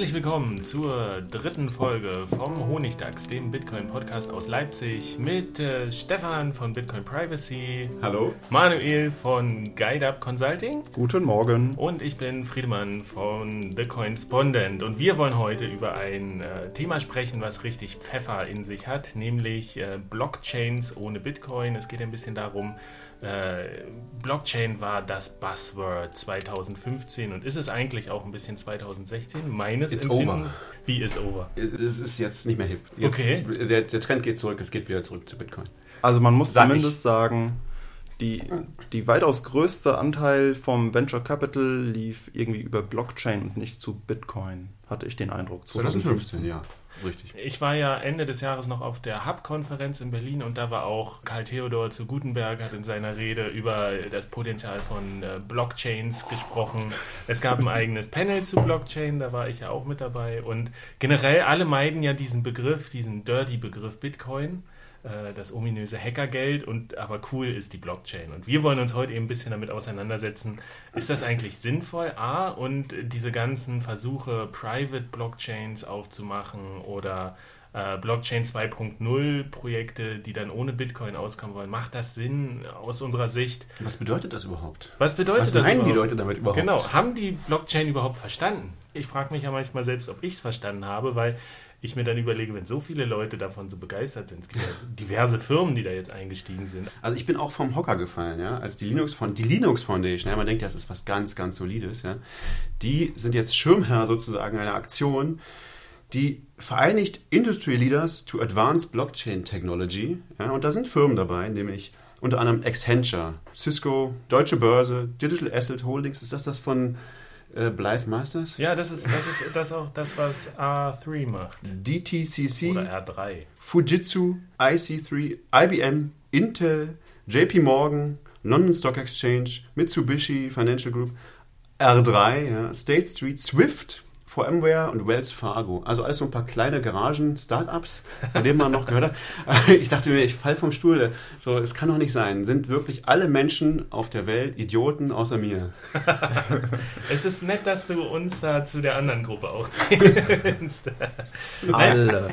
Herzlich willkommen zur dritten Folge vom Honigdachs, dem Bitcoin-Podcast aus Leipzig mit äh, Stefan von Bitcoin Privacy. Hallo. Manuel von GuideUp Consulting. Guten Morgen. Und ich bin Friedemann von The Coinspondent. Und wir wollen heute über ein äh, Thema sprechen, was richtig Pfeffer in sich hat, nämlich äh, Blockchains ohne Bitcoin. Es geht ein bisschen darum, äh, Blockchain war das Buzzword 2015 und ist es eigentlich auch ein bisschen 2016? Meines It's over. Wie ist over? Es ist jetzt nicht mehr hip. Jetzt, okay. Der, der, Trend geht zurück, es geht wieder zurück zu Bitcoin. Also man muss Sag zumindest ich. sagen, die, die weitaus größte Anteil vom Venture Capital lief irgendwie über Blockchain und nicht zu Bitcoin, hatte ich den Eindruck. 2015, 2015 ja. Richtig. Ich war ja Ende des Jahres noch auf der Hub-Konferenz in Berlin und da war auch Karl Theodor zu Gutenberg, hat in seiner Rede über das Potenzial von äh, Blockchains gesprochen. Es gab ein eigenes Panel zu Blockchain, da war ich ja auch mit dabei. Und generell alle meiden ja diesen Begriff, diesen Dirty-Begriff Bitcoin. Äh, das ominöse Hackergeld und aber cool ist die Blockchain. Und wir wollen uns heute eben ein bisschen damit auseinandersetzen, ist das eigentlich sinnvoll? A, und diese ganzen Versuche, Private Blockchains aufzumachen oder äh, Blockchain 2.0 Projekte, die dann ohne Bitcoin auskommen wollen. Macht das Sinn aus unserer Sicht? Was bedeutet das überhaupt? Was bedeutet Was das meinen überhaupt? die Leute damit überhaupt? Genau, haben die Blockchain überhaupt verstanden? Ich frage mich ja manchmal selbst, ob ich es verstanden habe, weil ich mir dann überlege, wenn so viele Leute davon so begeistert sind, es gibt ja diverse Firmen, die da jetzt eingestiegen sind. Also ich bin auch vom Hocker gefallen, ja, als die Linux, die Linux Foundation, ja, man denkt, das ist was ganz, ganz Solides, ja, die sind jetzt Schirmherr sozusagen einer Aktion, die vereinigt Industry Leaders to Advance Blockchain Technology, ja, und da sind Firmen dabei, nämlich unter anderem Accenture, Cisco, Deutsche Börse, Digital Asset Holdings, ist das das von äh, Blythe Masters? Ja, das ist, das ist das auch das, was R3 macht. DTCC. Oder R3. Fujitsu, IC3, IBM, Intel, JP Morgan, London Stock Exchange, Mitsubishi Financial Group, R3, ja, State Street, Swift, VMware und Wells Fargo. Also alles so ein paar kleine Garagen-Startups, von denen man noch gehört hat. Ich dachte mir, ich fall vom Stuhl. So, es kann doch nicht sein. Sind wirklich alle Menschen auf der Welt Idioten außer mir? es ist nett, dass du uns da zu der anderen Gruppe auch zählst. alle.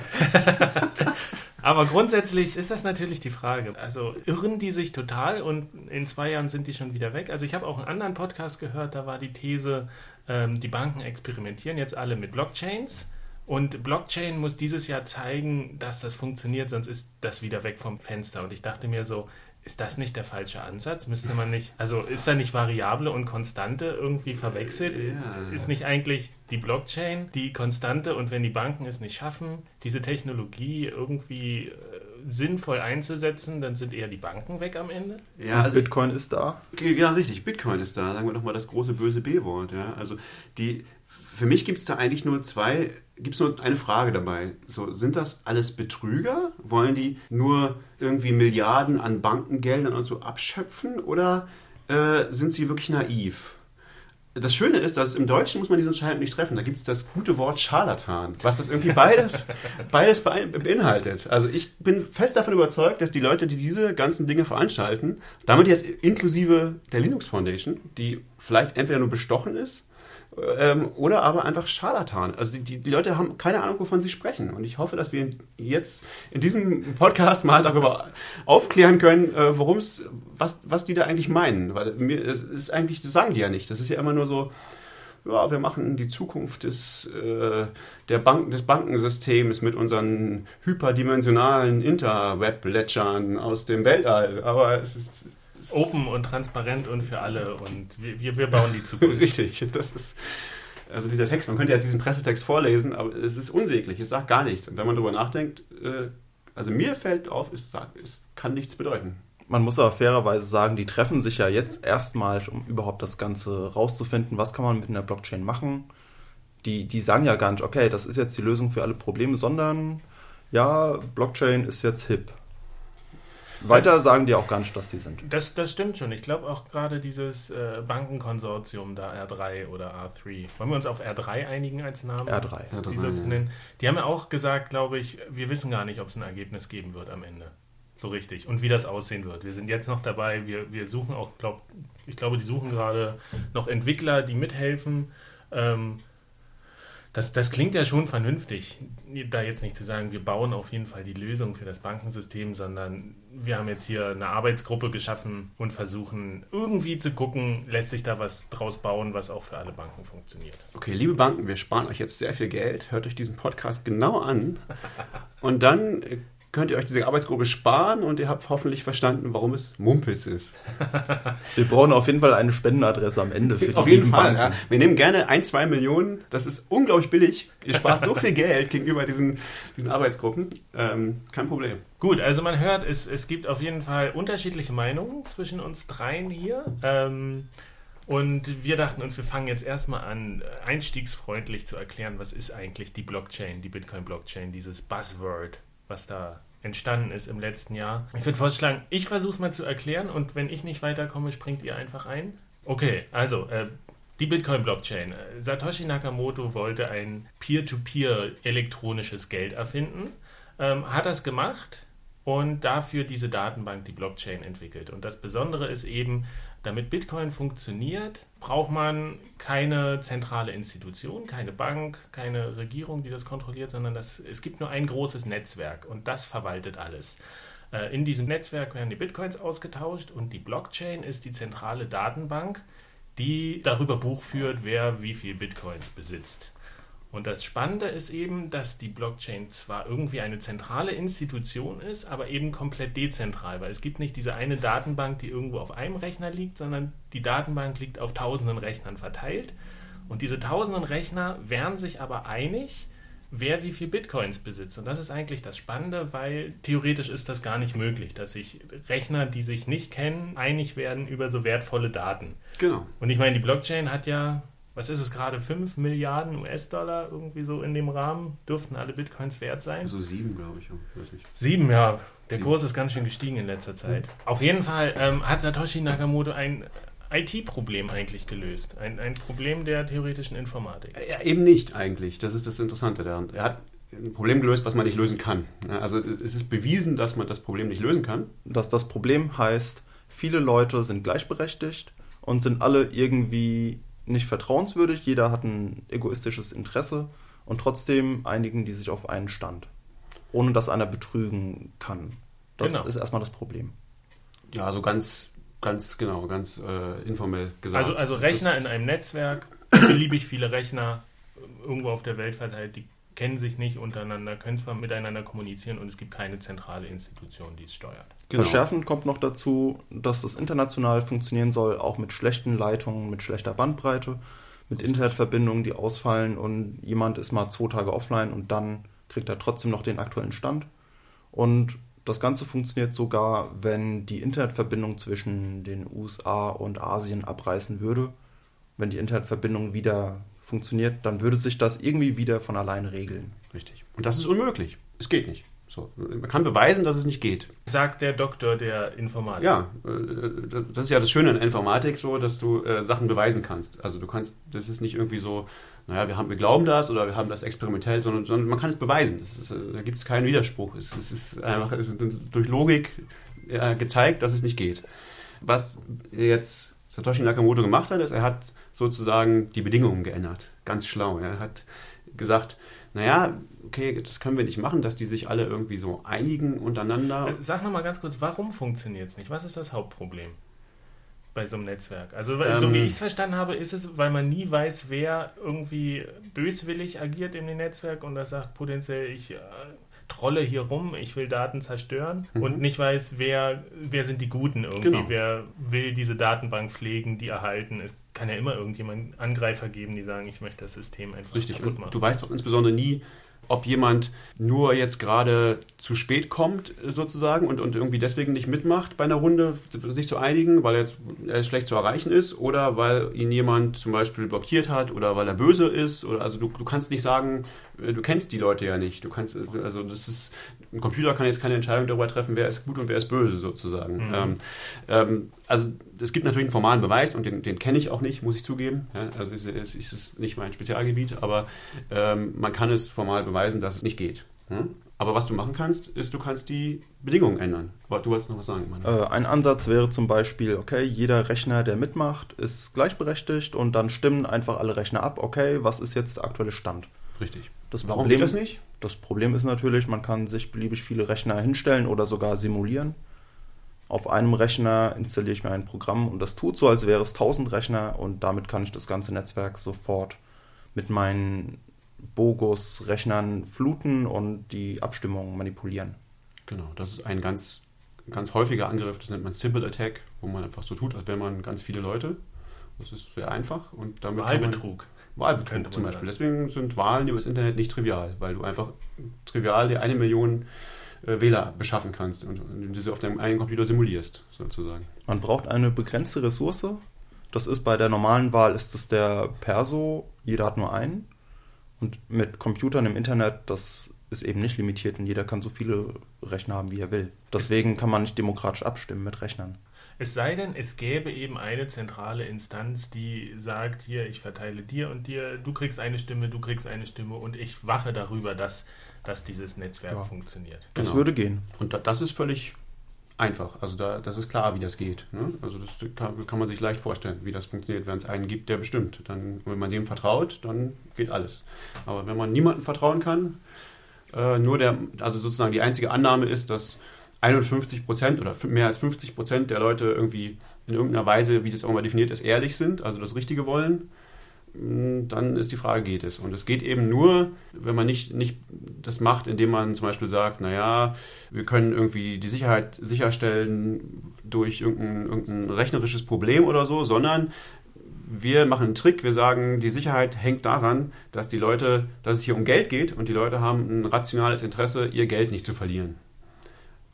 Aber grundsätzlich ist das natürlich die Frage. Also irren die sich total und in zwei Jahren sind die schon wieder weg? Also ich habe auch einen anderen Podcast gehört, da war die These, ähm, die Banken experimentieren jetzt alle mit Blockchains. Und Blockchain muss dieses Jahr zeigen, dass das funktioniert, sonst ist das wieder weg vom Fenster. Und ich dachte mir so, ist das nicht der falsche Ansatz? Müsste man nicht, also ist da nicht Variable und Konstante irgendwie verwechselt? Ja. Ist nicht eigentlich die Blockchain die Konstante und wenn die Banken es nicht schaffen, diese Technologie irgendwie äh, sinnvoll einzusetzen, dann sind eher die Banken weg am Ende? Ja, also Bitcoin ist da. Ja, richtig, Bitcoin ist da. Sagen wir nochmal das große böse B-Wort. Ja? Also die, für mich gibt es da eigentlich nur zwei gibt es nur eine Frage dabei. So, sind das alles Betrüger? Wollen die nur irgendwie Milliarden an Bankengeldern und so abschöpfen oder äh, sind sie wirklich naiv? Das Schöne ist, dass im Deutschen muss man diese Entscheidung nicht treffen. Da gibt es das gute Wort Scharlatan, was das irgendwie beides, beides beinhaltet. Also ich bin fest davon überzeugt, dass die Leute, die diese ganzen Dinge veranstalten, damit jetzt inklusive der Linux Foundation, die vielleicht entweder nur bestochen ist ähm, oder aber einfach Scharlatan. Also die, die Leute haben keine Ahnung, wovon sie sprechen. Und ich hoffe, dass wir jetzt in diesem Podcast mal darüber aufklären können, äh, worum was, was die da eigentlich meinen. Weil mir, es ist eigentlich, das sagen die ja nicht. Das ist ja immer nur so, ja, wir machen die Zukunft des, äh, der Bank, des Bankensystems mit unseren hyperdimensionalen Interweb-Ledgern aus dem Weltall. Aber es ist, es Open und transparent und für alle und wir, wir bauen die Zukunft. Richtig, das ist also dieser Text, man könnte jetzt diesen Pressetext vorlesen, aber es ist unsäglich, es sagt gar nichts. Und wenn man darüber nachdenkt, äh, also mir fällt auf, es, sagt, es kann nichts bedeuten. Man muss aber fairerweise sagen, die treffen sich ja jetzt erstmal, um überhaupt das Ganze rauszufinden, was kann man mit einer Blockchain machen. Die, die sagen ja gar nicht, okay, das ist jetzt die Lösung für alle Probleme, sondern ja, Blockchain ist jetzt hip. Weiter sagen die auch gar nicht, dass die sind. Das, das stimmt schon. Ich glaube auch gerade dieses äh, Bankenkonsortium da R3 oder R3. Wollen wir uns auf R3 einigen als Namen? R3. Die R3, so ja. zu nennen. Die haben ja auch gesagt, glaube ich, wir wissen gar nicht, ob es ein Ergebnis geben wird am Ende. So richtig. Und wie das aussehen wird. Wir sind jetzt noch dabei. Wir, wir suchen auch, glaub, ich glaube, die suchen gerade noch Entwickler, die mithelfen. Ähm, das, das klingt ja schon vernünftig, da jetzt nicht zu sagen, wir bauen auf jeden Fall die Lösung für das Bankensystem, sondern wir haben jetzt hier eine Arbeitsgruppe geschaffen und versuchen irgendwie zu gucken, lässt sich da was draus bauen, was auch für alle Banken funktioniert. Okay, liebe Banken, wir sparen euch jetzt sehr viel Geld. Hört euch diesen Podcast genau an. Und dann äh, könnt ihr euch diese Arbeitsgruppe sparen und ihr habt hoffentlich verstanden, warum es Mumpitz ist. Wir brauchen auf jeden Fall eine Spendenadresse am Ende für die Auf jeden Fall. Banken. Ja. Wir nehmen gerne ein, zwei Millionen. Das ist unglaublich billig. Ihr spart so viel Geld gegenüber diesen, diesen Arbeitsgruppen. Ähm, kein Problem. Gut, also man hört, es, es gibt auf jeden Fall unterschiedliche Meinungen zwischen uns dreien hier. Ähm, und wir dachten uns, wir fangen jetzt erstmal an, einstiegsfreundlich zu erklären, was ist eigentlich die Blockchain, die Bitcoin-Blockchain, dieses Buzzword, was da entstanden ist im letzten Jahr. Ich würde vorschlagen, ich versuche es mal zu erklären und wenn ich nicht weiterkomme, springt ihr einfach ein. Okay, also äh, die Bitcoin-Blockchain. Satoshi Nakamoto wollte ein Peer-to-Peer elektronisches Geld erfinden, ähm, hat das gemacht und dafür diese Datenbank, die Blockchain, entwickelt. Und das Besondere ist eben, damit Bitcoin funktioniert, braucht man keine zentrale Institution, keine Bank, keine Regierung, die das kontrolliert, sondern das, es gibt nur ein großes Netzwerk und das verwaltet alles. Äh, In diesem Netzwerk werden die Bitcoins ausgetauscht und die Blockchain ist die zentrale Datenbank, die darüber Buch führt, wer wie viel Bitcoins besitzt. Und das Spannende ist eben, dass die Blockchain zwar irgendwie eine zentrale Institution ist, aber eben komplett dezentral, weil es gibt nicht diese eine Datenbank, die irgendwo auf einem Rechner liegt, sondern die Datenbank liegt auf tausenden Rechnern verteilt. Und diese tausenden Rechner wären sich aber einig, wer wie viel Bitcoins besitzt. Und das ist eigentlich das Spannende, weil theoretisch ist das gar nicht möglich, dass sich Rechner, die sich nicht kennen, einig werden über so wertvolle Daten. Genau. Und ich meine, die Blockchain hat ja, was ist es gerade, 5 Milliarden US-Dollar irgendwie so in dem Rahmen, dürften alle Bitcoins wert sein. Also sieben, glaube ich. Ich weiß nicht. Sieben, ja. Der Kurs ist ganz schön gestiegen in letzter Zeit. Auf jeden Fall ähm, hat Satoshi Nakamoto ein IT-Problem eigentlich gelöst. Ein, ein Problem der theoretischen Informatik. Ja, eben nicht eigentlich. Das ist das Interessante daran. Er hat ein Problem gelöst, was man nicht lösen kann. Also es ist bewiesen, dass man das Problem nicht lösen kann. Dass das Problem heißt, viele Leute sind gleichberechtigt und sind alle irgendwie nicht vertrauenswürdig. Jeder hat ein egoistisches Interesse und trotzdem einigen die sich auf einen Stand, ohne dass einer betrügen kann. Das Genau. ist erstmal das Problem. Ja, so ganz, ganz genau, ganz äh, informell gesagt. Also, also Rechner in einem Netzwerk, beliebig viele Rechner irgendwo auf der Welt verteilt, die kennen sich nicht untereinander, können zwar miteinander kommunizieren und es gibt keine zentrale Institution, die es steuert. Genau. Verschärfend kommt noch dazu, dass das international funktionieren soll, auch mit schlechten Leitungen, mit schlechter Bandbreite, mit Internetverbindungen, die ausfallen und jemand ist mal zwei Tage offline und dann kriegt er trotzdem noch den aktuellen Stand. Und das Ganze funktioniert sogar, wenn die Internetverbindung zwischen den USA und Asien abreißen würde. Wenn die Internetverbindung wieder funktioniert, dann würde sich das irgendwie wieder von alleine regeln. Richtig. Und das ist unmöglich. Es geht nicht. So, man kann beweisen, dass es nicht geht. Sagt der Doktor der Informatik. Ja, äh, das ist ja das Schöne an Informatik so, dass du äh, Sachen beweisen kannst. Also du kannst, das ist nicht irgendwie so, naja, wir, haben, wir glauben das oder wir haben das experimentell, sondern, sondern man kann es beweisen. Das ist, äh, da gibt es keinen Widerspruch. Es, es ist einfach es ist durch Logik äh, gezeigt, dass es nicht geht. Was jetzt Satoshi Nakamoto gemacht hat, ist, er hat sozusagen die Bedingungen geändert. Ganz schlau. Er hat gesagt, naja, okay, das können wir nicht machen, dass die sich alle irgendwie so einigen untereinander. Äh, Sag nochmal ganz kurz, warum funktioniert es nicht? Was ist das Hauptproblem? bei so einem Netzwerk? Also ähm, so wie ich es verstanden habe, ist es, weil man nie weiß, wer irgendwie böswillig agiert in dem Netzwerk und das sagt potenziell, ich äh, trolle hier rum, ich will Daten zerstören mhm. und nicht weiß, wer, wer sind die Guten irgendwie, genau. wer will diese Datenbank pflegen, die erhalten. Es kann ja immer irgendjemand Angreifer geben, die sagen, ich möchte das System einfach Richtig. kaputt machen. Du weißt auch insbesondere nie, ob jemand nur jetzt gerade zu spät kommt, sozusagen, und, und irgendwie deswegen nicht mitmacht bei einer Runde, sich zu einigen, weil er jetzt er schlecht zu erreichen ist, oder weil ihn jemand zum Beispiel blockiert hat oder weil er böse ist. Oder also du, du kannst nicht sagen, äh, du kennst die Leute ja nicht. Du kannst, also das ist, ein Computer kann jetzt keine Entscheidung darüber treffen, wer ist gut und wer ist böse, sozusagen. Mhm. Ähm, ähm, also es gibt natürlich einen formalen Beweis und den, den kenne ich auch nicht, muss ich zugeben. Ja, also es ist, es ist nicht mein Spezialgebiet, aber ähm, man kann es formal beweisen, dass es nicht geht. Hm? Aber was du machen kannst, ist, du kannst die Bedingungen ändern. Aber du wolltest noch was sagen. Äh, ein Ansatz wäre zum Beispiel, okay, jeder Rechner, der mitmacht, ist gleichberechtigt und dann stimmen einfach alle Rechner ab, okay, was ist jetzt der aktuelle Stand? Richtig. Das Warum Problem, geht das nicht? Das Problem ist natürlich, man kann sich beliebig viele Rechner hinstellen oder sogar simulieren. Auf einem Rechner installiere ich mir ein Programm und das tut so, als wäre es 1000 Rechner und damit kann ich das ganze Netzwerk sofort mit meinen Bogus-Rechnern fluten und die Abstimmung manipulieren. Genau, das ist ein ganz, ganz häufiger Angriff, das nennt man Sybil Attack, wo man einfach so tut, als wäre man ganz viele Leute. Das ist sehr einfach und damit Wahlbetrug. Wahlbetrug zum Beispiel. Deswegen sind Wahlen über das Internet nicht trivial, weil du einfach trivial dir eine Million äh, Wähler beschaffen kannst und, und diese auf deinem eigenen Computer simulierst, sozusagen. Man braucht eine begrenzte Ressource. Das ist bei der normalen Wahl ist es der Perso, jeder hat nur einen. Und mit Computern im Internet, das ist eben nicht limitiert und jeder kann so viele Rechner haben, wie er will. Deswegen kann man nicht demokratisch abstimmen mit Rechnern. Es sei denn, es gäbe eben eine zentrale Instanz, die sagt, hier, ich verteile dir und dir, du kriegst eine Stimme, du kriegst eine Stimme und ich wache darüber, dass, dass dieses Netzwerk ja. funktioniert. Das genau. würde gehen. Und das ist völlig einfach. Also da, das ist klar, wie das geht. Ne? Also das kann, kann, man sich leicht vorstellen, wie das funktioniert, wenn es einen gibt, der bestimmt. Dann, wenn man dem vertraut, dann geht alles. Aber wenn man niemandem vertrauen kann, äh, nur der, also sozusagen die einzige Annahme ist, dass 51 Prozent oder mehr als 50 Prozent der Leute irgendwie in irgendeiner Weise, wie das auch mal definiert ist, ehrlich sind, also das Richtige wollen, dann ist die Frage, geht es? Und es geht eben nur, wenn man nicht, nicht das macht, indem man zum Beispiel sagt, naja, wir können irgendwie die Sicherheit sicherstellen durch irgendein, irgendein rechnerisches Problem oder so, sondern wir machen einen Trick, wir sagen, die Sicherheit hängt daran, dass die Leute, dass es hier um Geld geht und die Leute haben ein rationales Interesse, ihr Geld nicht zu verlieren.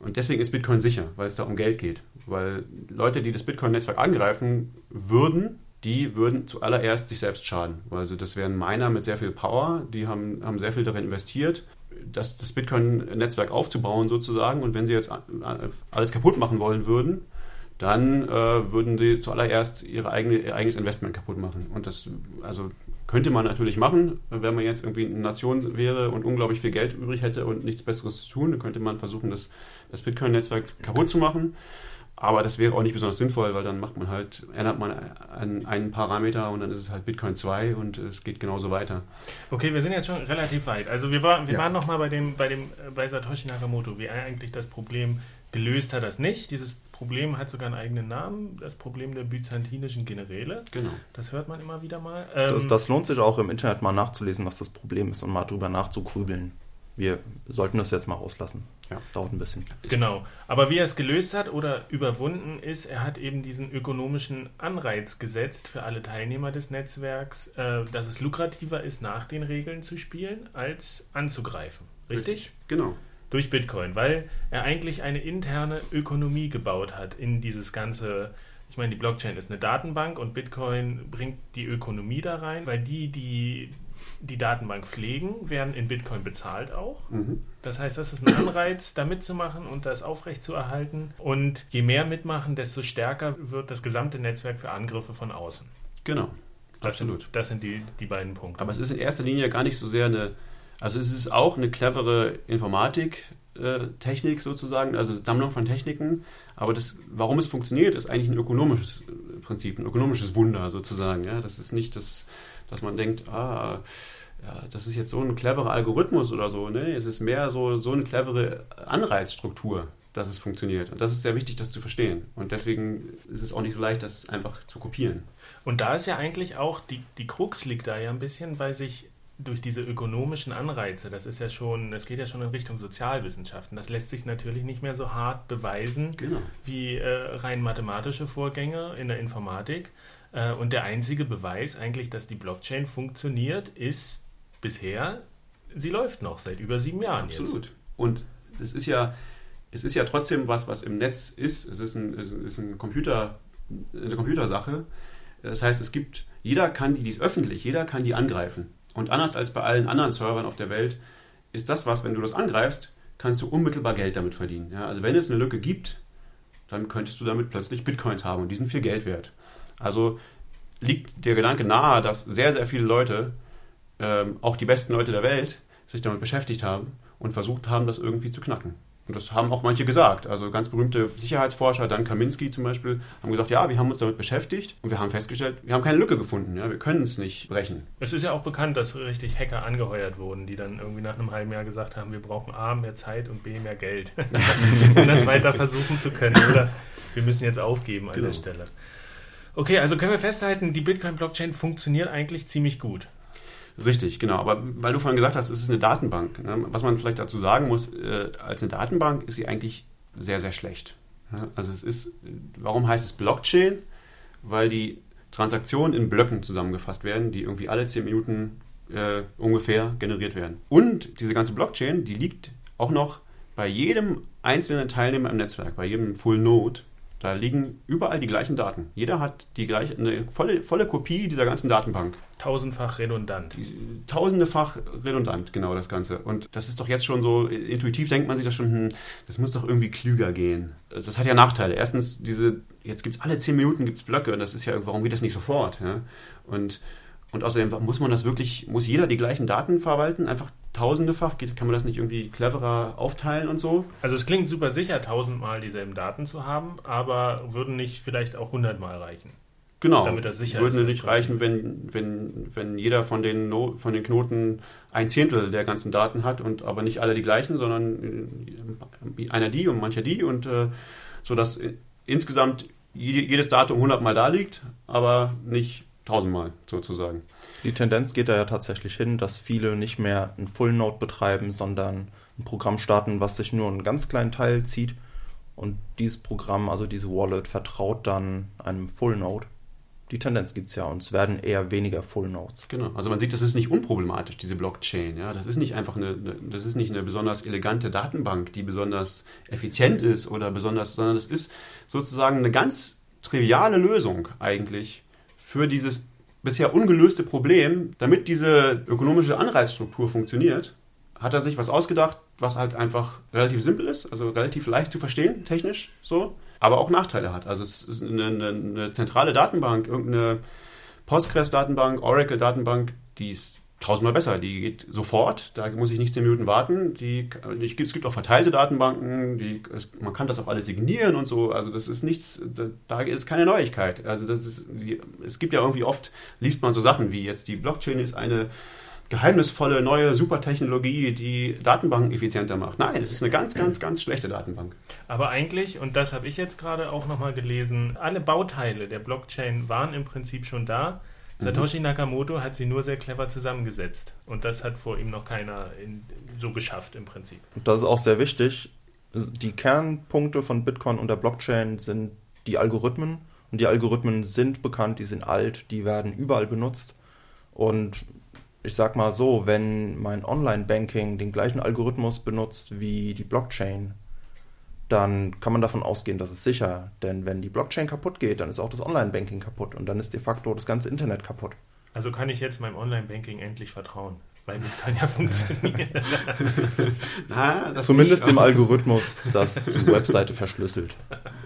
Und deswegen ist Bitcoin sicher, weil es da um Geld geht. Weil Leute, die das Bitcoin-Netzwerk angreifen würden, die würden zuallererst sich selbst schaden. Also das wären Miner mit sehr viel Power, die haben, haben sehr viel darin investiert, das, das Bitcoin-Netzwerk aufzubauen sozusagen. Und wenn sie jetzt alles kaputt machen wollen würden, dann äh, würden sie zuallererst ihre eigene, ihr eigenes Investment kaputt machen. Und das also könnte man natürlich machen, wenn man jetzt irgendwie eine Nation wäre und unglaublich viel Geld übrig hätte und nichts Besseres zu tun, dann könnte man versuchen, das das Bitcoin-Netzwerk kaputt zu machen. Aber das wäre auch nicht besonders sinnvoll, weil dann macht man halt, ändert man einen, einen Parameter und dann ist es halt Bitcoin 2 und es geht genauso weiter. Okay, wir sind jetzt schon relativ weit. Also wir, war, wir ja. waren nochmal bei dem, bei dem, bei Satoshi Nakamoto, wie er eigentlich das Problem gelöst hat, das nicht. Dieses Problem hat sogar einen eigenen Namen, das Problem der byzantinischen Generäle. Genau. Das hört man immer wieder mal. Ähm, das, das lohnt sich auch im Internet mal nachzulesen, was das Problem ist und mal drüber nachzugrübeln wir sollten das jetzt mal auslassen. Ja. Dauert ein bisschen. Genau. Aber wie er es gelöst hat oder überwunden ist, er hat eben diesen ökonomischen Anreiz gesetzt für alle Teilnehmer des Netzwerks, äh, dass es lukrativer ist, nach den Regeln zu spielen, als anzugreifen. Richtig? Genau. Durch Bitcoin, weil er eigentlich eine interne Ökonomie gebaut hat in dieses ganze. Ich meine, die Blockchain ist eine Datenbank und Bitcoin bringt die Ökonomie da rein, weil die, die die Datenbank pflegen, werden in Bitcoin bezahlt auch. Mhm. Das heißt, das ist ein Anreiz, da mitzumachen und das aufrechtzuerhalten. Und je mehr mitmachen, desto stärker wird das gesamte Netzwerk für Angriffe von außen. Genau. Das Absolut. Sind, das sind die, die beiden Punkte. Aber es ist in erster Linie gar nicht so sehr eine, also es ist auch eine clevere Informatik. Äh, Technik sozusagen, also Sammlung von Techniken. Aber das, warum es funktioniert, ist eigentlich ein ökonomisches Prinzip, ein ökonomisches Wunder sozusagen. Ja? Das ist nicht das, dass man denkt, ah, ja, das ist jetzt so ein cleverer Algorithmus oder so. Ne? Es ist mehr so, so eine clevere Anreizstruktur, dass es funktioniert. Und das ist sehr wichtig, das zu verstehen. Und deswegen ist es auch nicht so leicht, das einfach zu kopieren. Und da ist ja eigentlich auch, die, die Krux liegt da ja ein bisschen, weil sich durch diese ökonomischen Anreize, das ist ja schon, das geht ja schon in Richtung Sozialwissenschaften, das lässt sich natürlich nicht mehr so hart beweisen Genau. wie äh, rein mathematische Vorgänge in der Informatik. Äh, und der einzige Beweis eigentlich, dass die Blockchain funktioniert, ist bisher, sie läuft noch seit über sieben Jahren Absolut. Und es ist ja, es ist ja trotzdem was, was im Netz ist. Es ist, ein, es ist ein Computer, eine Computersache. Das heißt, es gibt, jeder kann die, die ist öffentlich, jeder kann die angreifen. Und anders als bei allen anderen Servern auf der Welt ist das was, wenn du das angreifst, kannst du unmittelbar Geld damit verdienen. Ja, also wenn es eine Lücke gibt, dann könntest du damit plötzlich Bitcoins haben und die sind viel Geld wert. Also liegt der Gedanke nahe, dass sehr, sehr viele Leute, ähm, auch die besten Leute der Welt, sich damit beschäftigt haben und versucht haben, das irgendwie zu knacken. Und das haben auch manche gesagt. Also ganz berühmte Sicherheitsforscher, Dan Kaminski zum Beispiel, haben gesagt, ja, wir haben uns damit beschäftigt und wir haben festgestellt, wir haben keine Lücke gefunden. Ja, wir können es nicht brechen. Es ist ja auch bekannt, dass richtig Hacker angeheuert wurden, die dann irgendwie nach einem halben Jahr gesagt haben, wir brauchen A, mehr Zeit und B, mehr Geld, um das weiter versuchen zu können. Oder wir müssen jetzt aufgeben an Genau. der Stelle. Okay, also können wir festhalten, die Bitcoin-Blockchain funktioniert eigentlich ziemlich gut. Richtig, genau. Aber weil du vorhin gesagt hast, es ist eine Datenbank. Ne? Was man vielleicht dazu sagen muss, äh, als eine Datenbank ist sie eigentlich sehr, sehr schlecht. Also es ist, warum heißt es Blockchain? Weil die Transaktionen in Blöcken zusammengefasst werden, die irgendwie alle 10 Minuten äh, ungefähr generiert werden. Und diese ganze Blockchain, die liegt auch noch bei jedem einzelnen Teilnehmer im Netzwerk, bei jedem Full Node. Da liegen überall die gleichen Daten. Jeder hat die gleiche, eine volle, volle Kopie dieser ganzen Datenbank Tausendfach redundant. tausendefach redundant, genau das Ganze. Und das ist doch jetzt schon so, intuitiv denkt man sich das schon, hm, das muss doch irgendwie klüger gehen. Also Das hat ja Nachteile. Erstens, diese, jetzt gibt es alle zehn Minuten gibt's Blöcke und das ist ja, warum geht das nicht sofort? Ja? Und, und außerdem, muss man das wirklich, muss jeder die gleichen Daten verwalten? Einfach tausendefach? Kann man das nicht irgendwie cleverer aufteilen und so? Also es klingt super sicher, tausendmal dieselben Daten zu haben, aber würden nicht vielleicht auch hundertmal reichen. Genau. Damit das sicher Würde ist, nicht reichen, wenn, wenn, wenn jeder von den, no von den Knoten ein Zehntel der ganzen Daten hat und aber nicht alle die gleichen, sondern äh, einer die und mancher die und äh, so dass äh, insgesamt je- jedes Datum hundertmal da liegt, aber nicht tausendmal sozusagen. Die Tendenz geht da ja tatsächlich hin, dass viele nicht mehr ein Full Node betreiben, sondern ein Programm starten, was sich nur einen ganz kleinen Teil zieht. Und dieses Programm, also diese Wallet, vertraut dann einem Full Node. Die Tendenz gibt es ja und es werden eher weniger Full Nodes. Genau. Also man sieht, das ist nicht unproblematisch, diese Blockchain. Ja? Das ist nicht einfach eine, eine, das ist nicht eine besonders elegante Datenbank, die besonders effizient ist oder besonders, sondern es ist sozusagen eine ganz triviale Lösung eigentlich für dieses bisher ungelöste Problem, damit diese ökonomische Anreizstruktur funktioniert, hat er sich was ausgedacht, was halt einfach relativ simpel ist, also relativ leicht zu verstehen, technisch so, aber auch Nachteile hat. Also es ist eine, eine, eine zentrale Datenbank, irgendeine Postgres-Datenbank, Oracle-Datenbank, die ist tausendmal besser. Die geht sofort, da muss ich nicht zehn Minuten warten. Die, die, es gibt auch verteilte Datenbanken, die, es, man kann das auch alles signieren und so. Also das ist nichts, da, da ist keine Neuigkeit. Also das ist, die, es gibt ja irgendwie oft, liest man so Sachen wie jetzt die Blockchain ist eine geheimnisvolle neue Supertechnologie, die Datenbanken effizienter macht. Nein, es ist eine ganz, ganz, ganz schlechte Datenbank. Aber eigentlich, und das habe ich jetzt gerade auch nochmal gelesen, alle Bauteile der Blockchain waren im Prinzip schon da. Satoshi Nakamoto hat sie nur sehr clever zusammengesetzt. Und das hat vor ihm noch keiner in, so geschafft im Prinzip. Das ist auch sehr wichtig. Die Kernpunkte von Bitcoin und der Blockchain sind die Algorithmen. Und die Algorithmen sind bekannt, die sind alt, die werden überall benutzt. Und ich sag mal so, wenn mein Online-Banking den gleichen Algorithmus benutzt wie die Blockchain, dann kann man davon ausgehen, dass es sicher. Denn wenn die Blockchain kaputt geht, dann ist auch das Online-Banking kaputt und dann ist de facto das ganze Internet kaputt. Also kann ich jetzt meinem Online-Banking endlich vertrauen. Weil Bitcoin ja funktioniert. Na, das Zumindest nicht, dem Algorithmus, das die Webseite verschlüsselt.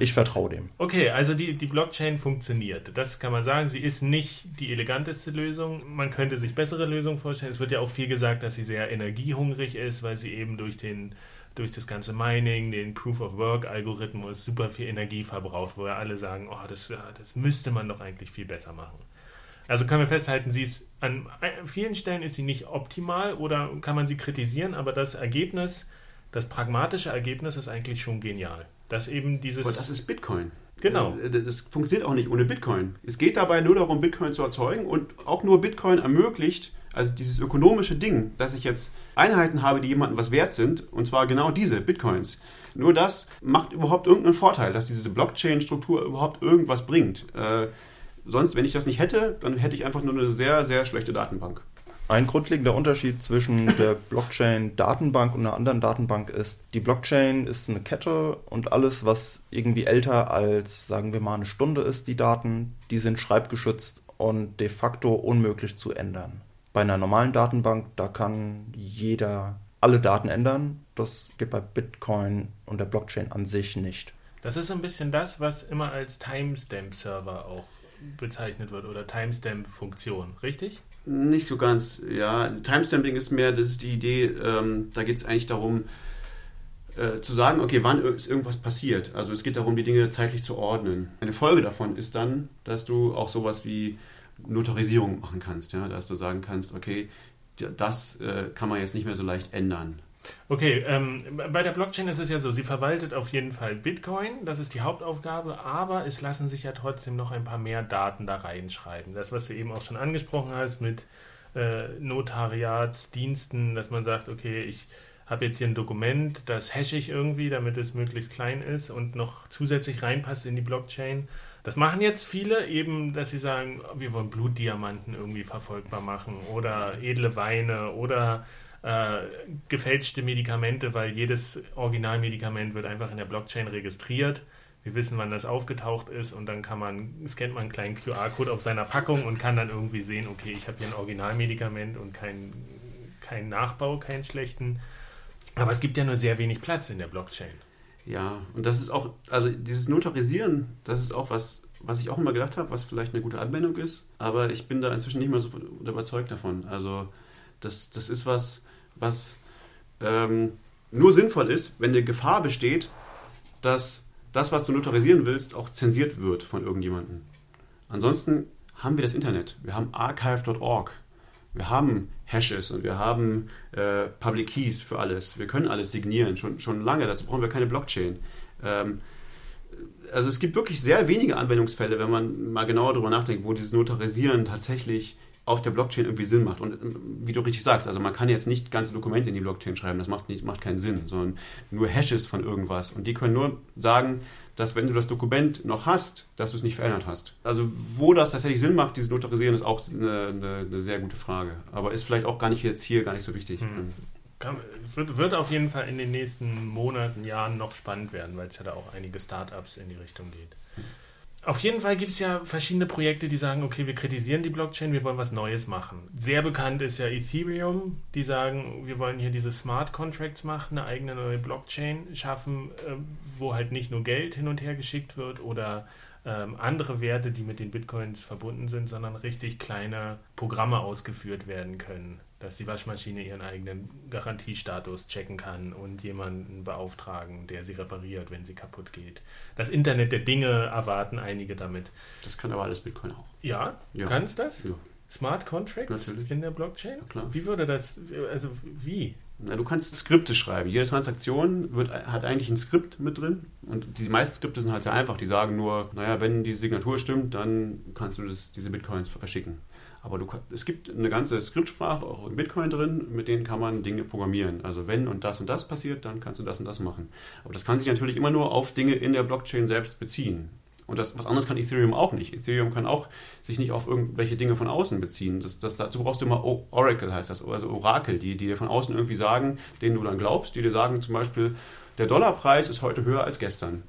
Ich vertraue dem. Okay, also die, die Blockchain funktioniert. Das kann man sagen. Sie ist nicht die eleganteste Lösung. Man könnte sich bessere Lösungen vorstellen. Es wird ja auch viel gesagt, dass sie sehr energiehungrig ist, weil sie eben durch den durch das ganze Mining, den Proof-of-Work-Algorithmus super viel Energie verbraucht, wo ja alle sagen, oh, das, das müsste man doch eigentlich viel besser machen. Also können wir festhalten, sie ist an vielen Stellen ist sie nicht optimal oder kann man sie kritisieren, aber das Ergebnis das pragmatische Ergebnis ist eigentlich schon genial. Dass eben dieses. Aber das ist Bitcoin. Genau. Äh, Das funktioniert auch nicht ohne Bitcoin. Es geht dabei nur darum, Bitcoin zu erzeugen und auch nur Bitcoin ermöglicht, also dieses ökonomische Ding, dass ich jetzt Einheiten habe, die jemandem was wert sind, und zwar genau diese Bitcoins. Nur das macht überhaupt irgendeinen Vorteil, dass diese Blockchain-Struktur überhaupt irgendwas bringt. Äh, sonst, wenn ich das nicht hätte, dann hätte ich einfach nur eine sehr, sehr schlechte Datenbank. Ein grundlegender Unterschied zwischen der Blockchain-Datenbank und einer anderen Datenbank ist, die Blockchain ist eine Kette und alles, was irgendwie älter als, sagen wir mal, eine Stunde ist, die Daten, die sind schreibgeschützt und de facto unmöglich zu ändern. Bei einer normalen Datenbank, da kann jeder alle Daten ändern. Das geht bei Bitcoin und der Blockchain an sich nicht. Das ist so ein bisschen das, was immer als Timestamp-Server auch bezeichnet wird oder Timestamp-Funktion, richtig? Nicht so ganz, ja. Timestamping ist mehr, das ist die Idee, ähm, da geht es eigentlich darum, äh, zu sagen, okay, wann ist irgendwas passiert. Also es geht darum, die Dinge zeitlich zu ordnen. Eine Folge davon ist dann, dass du auch sowas wie Notarisierung machen kannst, ja, dass du sagen kannst, okay, das äh, kann man jetzt nicht mehr so leicht ändern. Okay, ähm, bei der Blockchain ist es ja so, sie verwaltet auf jeden Fall Bitcoin, das ist die Hauptaufgabe, aber es lassen sich ja trotzdem noch ein paar mehr Daten da reinschreiben. Das, was du eben auch schon angesprochen hast mit äh, Notariatsdiensten, dass man sagt, okay, ich habe jetzt hier ein Dokument, das hashe ich irgendwie, damit es möglichst klein ist und noch zusätzlich reinpasst in die Blockchain. Das machen jetzt viele eben, dass sie sagen, wir wollen Blutdiamanten irgendwie verfolgbar machen oder edle Weine oder äh, gefälschte Medikamente, weil jedes Originalmedikament wird einfach in der Blockchain registriert. Wir wissen, wann das aufgetaucht ist und dann kann man, scannt man einen kleinen QR-Code auf seiner Packung und kann dann irgendwie sehen, okay, ich habe hier ein Originalmedikament und keinen kein Nachbau, keinen schlechten. Aber es gibt ja nur sehr wenig Platz in der Blockchain. Ja, und das ist auch, also dieses Notarisieren, das ist auch was, was ich auch immer gedacht habe, was vielleicht eine gute Anwendung ist, aber ich bin da inzwischen nicht mehr so überzeugt davon. Also das, das ist was, was ähm, nur sinnvoll ist, wenn eine Gefahr besteht, dass das, was du notarisieren willst, auch zensiert wird von irgendjemandem. Ansonsten haben wir das Internet. Wir haben archive.org. Wir haben Hashes und wir haben äh, Public Keys für alles. Wir können alles signieren, schon, schon lange. Dazu brauchen wir keine Blockchain. Ähm, also es gibt wirklich sehr wenige Anwendungsfälle, wenn man mal genauer darüber nachdenkt, wo dieses Notarisieren tatsächlich auf der Blockchain irgendwie Sinn macht. Und ähm, wie du richtig sagst, also man kann jetzt nicht ganze Dokumente in die Blockchain schreiben, das macht, nicht, macht keinen Sinn, sondern nur Hashes von irgendwas. Und die können nur sagen, dass wenn du das Dokument noch hast, dass du es nicht verändert hast. Also wo das tatsächlich Sinn macht, dieses Notarisieren, ist auch eine, eine, eine sehr gute Frage. Aber ist vielleicht auch gar nicht jetzt hier gar nicht so wichtig. Hm. Kann, wird, wird auf jeden Fall in den nächsten Monaten, Jahren noch spannend werden, weil es ja da auch einige Startups in die Richtung geht. Auf jeden Fall gibt es ja verschiedene Projekte, die sagen, okay, wir kritisieren die Blockchain, wir wollen was Neues machen. Sehr bekannt ist ja Ethereum, die sagen, wir wollen hier diese Smart Contracts machen, eine eigene neue Blockchain schaffen, äh, wo halt nicht nur Geld hin und her geschickt wird oder ähm, andere Werte, die mit den Bitcoins verbunden sind, sondern richtig kleine Programme ausgeführt werden können dass die Waschmaschine ihren eigenen Garantiestatus checken kann und jemanden beauftragen, der sie repariert, wenn sie kaputt geht. Das Internet der Dinge erwarten einige damit. Das kann aber alles Bitcoin auch. Ja, ja. kann es das? Ja. Smart Contracts Natürlich. in der Blockchain? Ja, klar. Wie würde das, also wie? Na, du kannst Skripte schreiben. Jede Transaktion wird, hat eigentlich ein Skript mit drin. Und die meisten Skripte sind halt sehr einfach. Die sagen nur, naja, wenn die Signatur stimmt, dann kannst du das, diese Bitcoins verschicken. Aber du, es gibt eine ganze Skriptsprache auch in Bitcoin drin, mit denen kann man Dinge programmieren. Also wenn und das und das passiert, dann kannst du das und das machen. Aber das kann sich natürlich immer nur auf Dinge in der Blockchain selbst beziehen. Und das, was anderes kann Ethereum auch nicht. Ethereum kann auch sich nicht auf irgendwelche Dinge von außen beziehen. Das, das, dazu brauchst du immer Oracle, heißt das, also Orakel, die, die dir von außen irgendwie sagen, denen du dann glaubst, die dir sagen zum Beispiel, der Dollarpreis ist heute höher als gestern.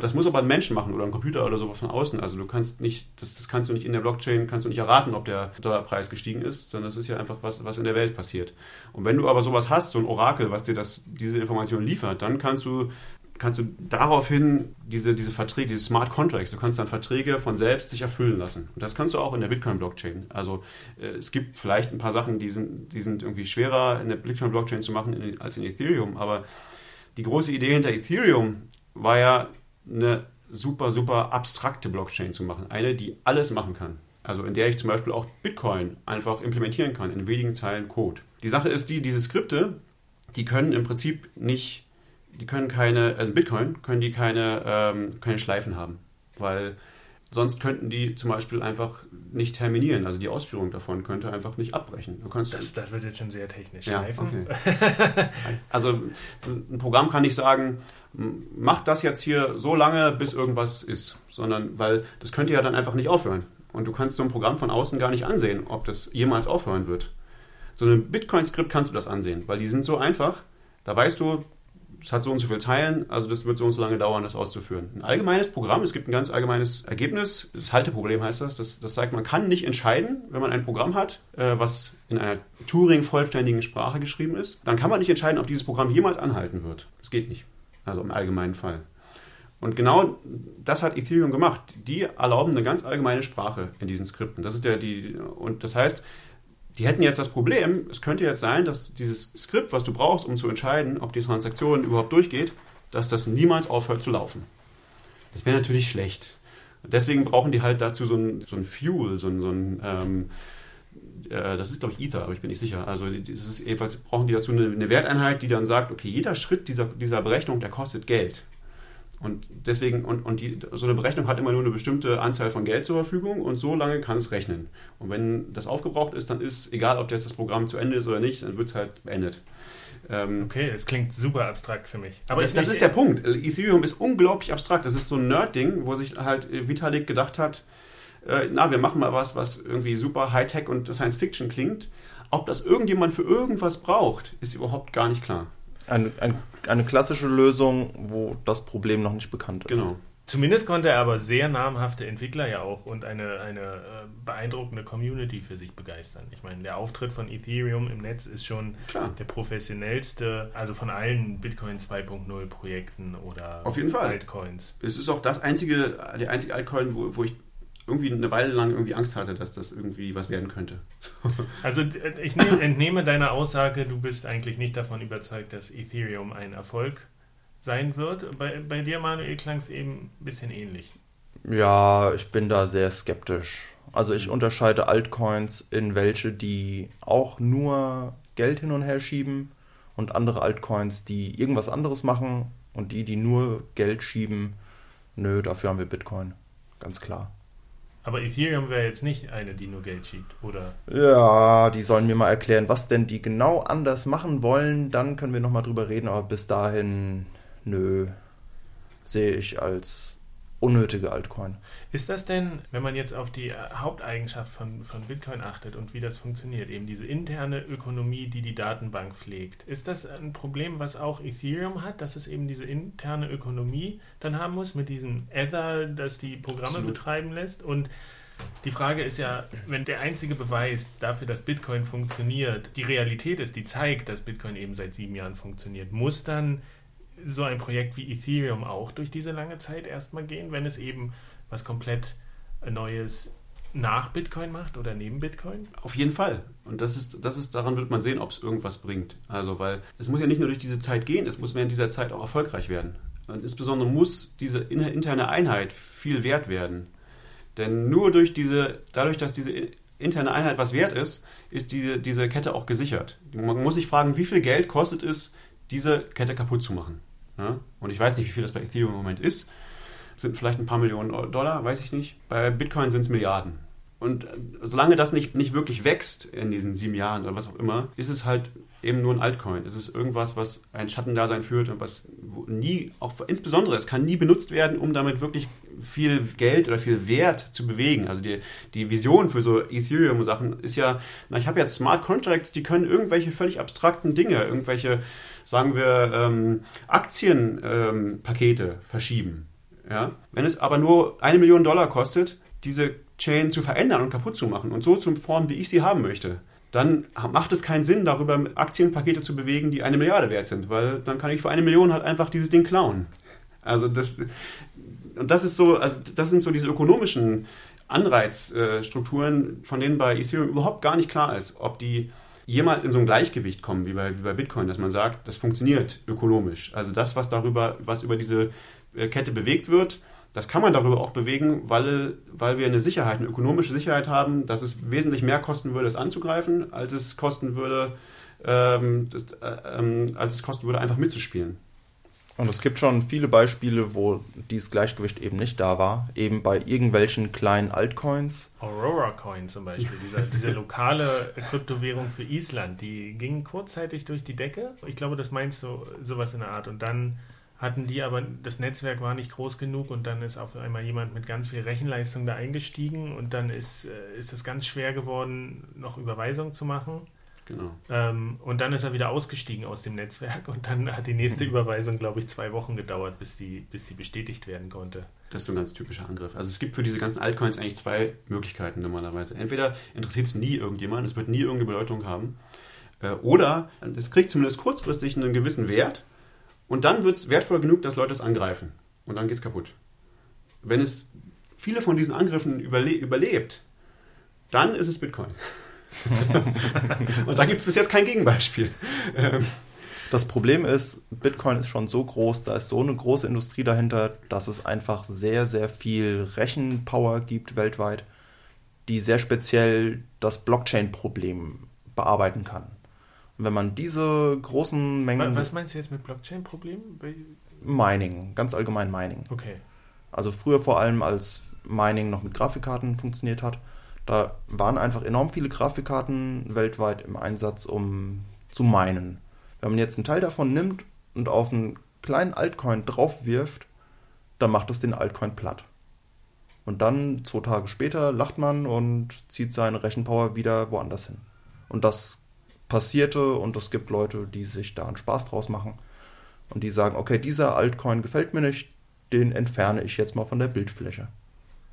Das muss aber ein Mensch machen oder ein Computer oder sowas von außen. Also du kannst nicht, das, das kannst du nicht in der Blockchain, kannst du nicht erraten, ob der Dollarpreis gestiegen ist, sondern das ist ja einfach was, was in der Welt passiert. Und wenn du aber sowas hast, so ein Orakel, was dir das, diese Information liefert, dann kannst du kannst du daraufhin diese, diese Verträge, diese Smart Contracts, du kannst dann Verträge von selbst sich erfüllen lassen. Und das kannst du auch in der Bitcoin-Blockchain. Also äh, es gibt vielleicht ein paar Sachen, die sind, die sind irgendwie schwerer in der Bitcoin-Blockchain zu machen in, als in Ethereum, aber die große Idee hinter Ethereum war ja, eine super, super abstrakte Blockchain zu machen. Eine, die alles machen kann. Also in der ich zum Beispiel auch Bitcoin einfach implementieren kann in wenigen Zeilen Code. Die Sache ist die, diese Skripte, die können im Prinzip nicht, die können keine, also Bitcoin können die keine, ähm, keine Schleifen haben, weil sonst könnten die zum Beispiel einfach nicht terminieren. Also die Ausführung davon könnte einfach nicht abbrechen. Du kannst Das, das wird jetzt schon sehr technisch. Ja, Schleifen? okay. Also ein Programm kann nicht sagen, mach das jetzt hier so lange, bis irgendwas ist, sondern weil das könnte ja dann einfach nicht aufhören. Und du kannst so ein Programm von außen gar nicht ansehen, ob das jemals aufhören wird. So ein Bitcoin-Skript kannst du das ansehen, weil die sind so einfach. Da weißt du, es hat so und so viele Zeilen, also das wird so und so lange dauern, das auszuführen. Ein allgemeines Programm, es gibt ein ganz allgemeines Ergebnis, das Halteproblem heißt das, das, das sagt, man kann nicht entscheiden, wenn man ein Programm hat, äh, was in einer Turing-vollständigen Sprache geschrieben ist, dann kann man nicht entscheiden, ob dieses Programm jemals anhalten wird. Das geht nicht. Also im allgemeinen Fall. Und genau das hat Ethereum gemacht. Die erlauben eine ganz allgemeine Sprache in diesen Skripten. Das ist ja die, und das heißt, die hätten jetzt das Problem, es könnte jetzt sein, dass dieses Skript, was du brauchst, um zu entscheiden, ob die Transaktion überhaupt durchgeht, dass das niemals aufhört zu laufen. Das wäre natürlich schlecht. Deswegen brauchen die halt dazu so ein, so ein Fuel, so ein, so ein ähm, äh, das ist glaube ich Ether, aber ich bin nicht sicher. Also das ist jedenfalls brauchen die dazu eine, eine Werteinheit, die dann sagt, okay, jeder Schritt dieser, dieser Berechnung, der kostet Geld. Und deswegen, und, und die, so eine Berechnung hat immer nur eine bestimmte Anzahl von Geld zur Verfügung und so lange kann es rechnen. Und wenn das aufgebraucht ist, dann ist, egal ob jetzt das Programm zu Ende ist oder nicht, dann wird es halt beendet. Ähm, Okay, es klingt super abstrakt für mich. Aber das, ich, das ich, ist der Punkt. Ethereum ist unglaublich abstrakt. Das ist so ein Nerd-Ding, wo sich halt Vitalik gedacht hat, äh, na, wir machen mal was, was irgendwie super Hightech und Science-Fiction klingt. Ob das irgendjemand für irgendwas braucht, ist überhaupt gar nicht klar. Ein, ein, eine klassische Lösung, wo das Problem noch nicht bekannt ist. Genau. Zumindest konnte er aber sehr namhafte Entwickler ja auch und eine, eine äh, beeindruckende Community für sich begeistern. Ich meine, der Auftritt von Ethereum im Netz ist schon Klar. der professionellste, also von allen Bitcoin 2.0 Projekten oder Auf jeden Fall. Altcoins. Es ist auch das einzige, die einzige Altcoin, wo, wo ich irgendwie eine Weile lang irgendwie Angst hatte, dass das irgendwie was werden könnte. Also äh, ich nehm, entnehme deiner Aussage, du bist eigentlich nicht davon überzeugt, dass Ethereum ein Erfolg sein wird. Bei, bei dir, Manuel, klang es eben ein bisschen ähnlich. Ja, ich bin da sehr skeptisch. Also ich unterscheide Altcoins in welche, die auch nur Geld hin und her schieben und andere Altcoins, die irgendwas anderes machen und die, die nur Geld schieben, nö, dafür haben wir Bitcoin. Ganz klar. Aber Ethereum wäre jetzt nicht eine, die nur Geld schiebt, oder? Ja, die sollen mir mal erklären, was denn die genau anders machen wollen. Dann können wir nochmal drüber reden, aber bis dahin, nö, sehe ich als unnötige Altcoin. Ist das denn, wenn man jetzt auf die äh, Haupteigenschaft von, von Bitcoin achtet und wie das funktioniert, eben diese interne Ökonomie, die die Datenbank pflegt, ist das ein Problem, was auch Ethereum hat, dass es eben diese interne Ökonomie dann haben muss mit diesem Ether, das die Programme Absolut. betreiben lässt? Und die Frage ist ja, wenn der einzige Beweis dafür, dass Bitcoin funktioniert, die Realität ist, die zeigt, dass Bitcoin eben seit sieben Jahren funktioniert, muss dann so ein Projekt wie Ethereum auch durch diese lange Zeit erstmal gehen, wenn es eben was komplett Neues nach Bitcoin macht oder neben Bitcoin? Auf jeden Fall. Und das ist, das ist, daran wird man sehen, ob es irgendwas bringt. Also, weil es muss ja nicht nur durch diese Zeit gehen, es muss während dieser Zeit auch erfolgreich werden. Und insbesondere muss diese in- interne Einheit viel wert werden. Denn nur durch diese, dadurch, dass diese interne Einheit was wert ist, ist diese, diese Kette auch gesichert. Man muss sich fragen, wie viel Geld kostet es, diese Kette kaputt zu machen. Ja? Und ich weiß nicht, wie viel das bei Ethereum im Moment ist. Sind vielleicht ein paar Millionen Dollar, weiß ich nicht. Bei Bitcoin sind es Milliarden. Und äh, solange das nicht, nicht wirklich wächst in diesen sieben Jahren oder was auch immer, ist es halt eben nur ein Altcoin. Es ist irgendwas, was ein Schattendasein führt und was nie, auch insbesondere, es kann nie benutzt werden, um damit wirklich viel Geld oder viel Wert zu bewegen. Also die, die Vision für so Ethereum-Sachen ist ja, na, ich habe jetzt Smart Contracts, die können irgendwelche völlig abstrakten Dinge, irgendwelche, sagen wir, ähm, Aktienpakete ähm, verschieben. Ja? Wenn es aber nur eine Million Dollar kostet, diese Chain zu verändern und kaputt zu machen und so zu formen, wie ich sie haben möchte, dann macht es keinen Sinn, darüber Aktienpakete zu bewegen, die eine Milliarde wert sind, weil dann kann ich für eine Million halt einfach dieses Ding klauen. Also das und das ist so, also das sind so diese ökonomischen Anreizstrukturen, von denen bei Ethereum überhaupt gar nicht klar ist, ob die jemals in so ein Gleichgewicht kommen wie bei, wie bei Bitcoin, dass man sagt, das funktioniert ökonomisch. Also das, was darüber, was über diese äh, Kette bewegt wird, das kann man darüber auch bewegen, weil, weil wir eine Sicherheit, eine ökonomische Sicherheit haben, dass es wesentlich mehr kosten würde, es anzugreifen, als es kosten würde, ähm, das, äh, ähm, als es kosten würde, einfach mitzuspielen. Und es gibt schon viele Beispiele, wo dieses Gleichgewicht eben nicht da war. Eben bei irgendwelchen kleinen Altcoins. Aurora Coin zum Beispiel, diese, diese lokale Kryptowährung für Island, die ging kurzzeitig durch die Decke. Ich glaube, das meinst du sowas in der Art. Und dann hatten die aber, das Netzwerk war nicht groß genug und dann ist auf einmal jemand mit ganz viel Rechenleistung da eingestiegen und dann ist, äh, ist es ganz schwer geworden, noch Überweisungen zu machen. Genau. Ähm, und dann ist er wieder ausgestiegen aus dem Netzwerk und dann hat die nächste Überweisung, glaube ich, zwei Wochen gedauert, bis die, bis die bestätigt werden konnte. Das ist so ein ganz typischer Angriff. Also es gibt für diese ganzen Altcoins eigentlich zwei Möglichkeiten normalerweise. Entweder interessiert es nie irgendjemand, es wird nie irgendeine Bedeutung haben, äh, oder es kriegt zumindest kurzfristig einen gewissen Wert und dann wird es wertvoll genug, dass Leute es angreifen. Und dann geht es kaputt. Wenn es viele von diesen Angriffen überle überlebt, dann ist es Bitcoin. und da gibt es bis jetzt kein Gegenbeispiel. Ähm, Das Problem ist, Bitcoin ist schon so groß, da ist so eine große Industrie dahinter, dass es einfach sehr, sehr viel Rechenpower gibt weltweit, die sehr speziell das Blockchain-Problem bearbeiten kann. Und wenn man diese großen Mengen Was meinst du jetzt mit Blockchain-Problemen? Mining, ganz allgemein Mining. Okay. Also früher vor allem, als Mining noch mit Grafikkarten funktioniert hat, da waren einfach enorm viele Grafikkarten weltweit im Einsatz, um zu minen. Wenn man jetzt einen Teil davon nimmt und auf einen kleinen Altcoin drauf wirft, dann macht es den Altcoin platt. Und dann, zwei Tage später, lacht man und zieht seine Rechenpower wieder woanders hin. Und das passierte und es gibt Leute, die sich da einen Spaß draus machen und die sagen, okay, dieser Altcoin gefällt mir nicht, den entferne ich jetzt mal von der Bildfläche.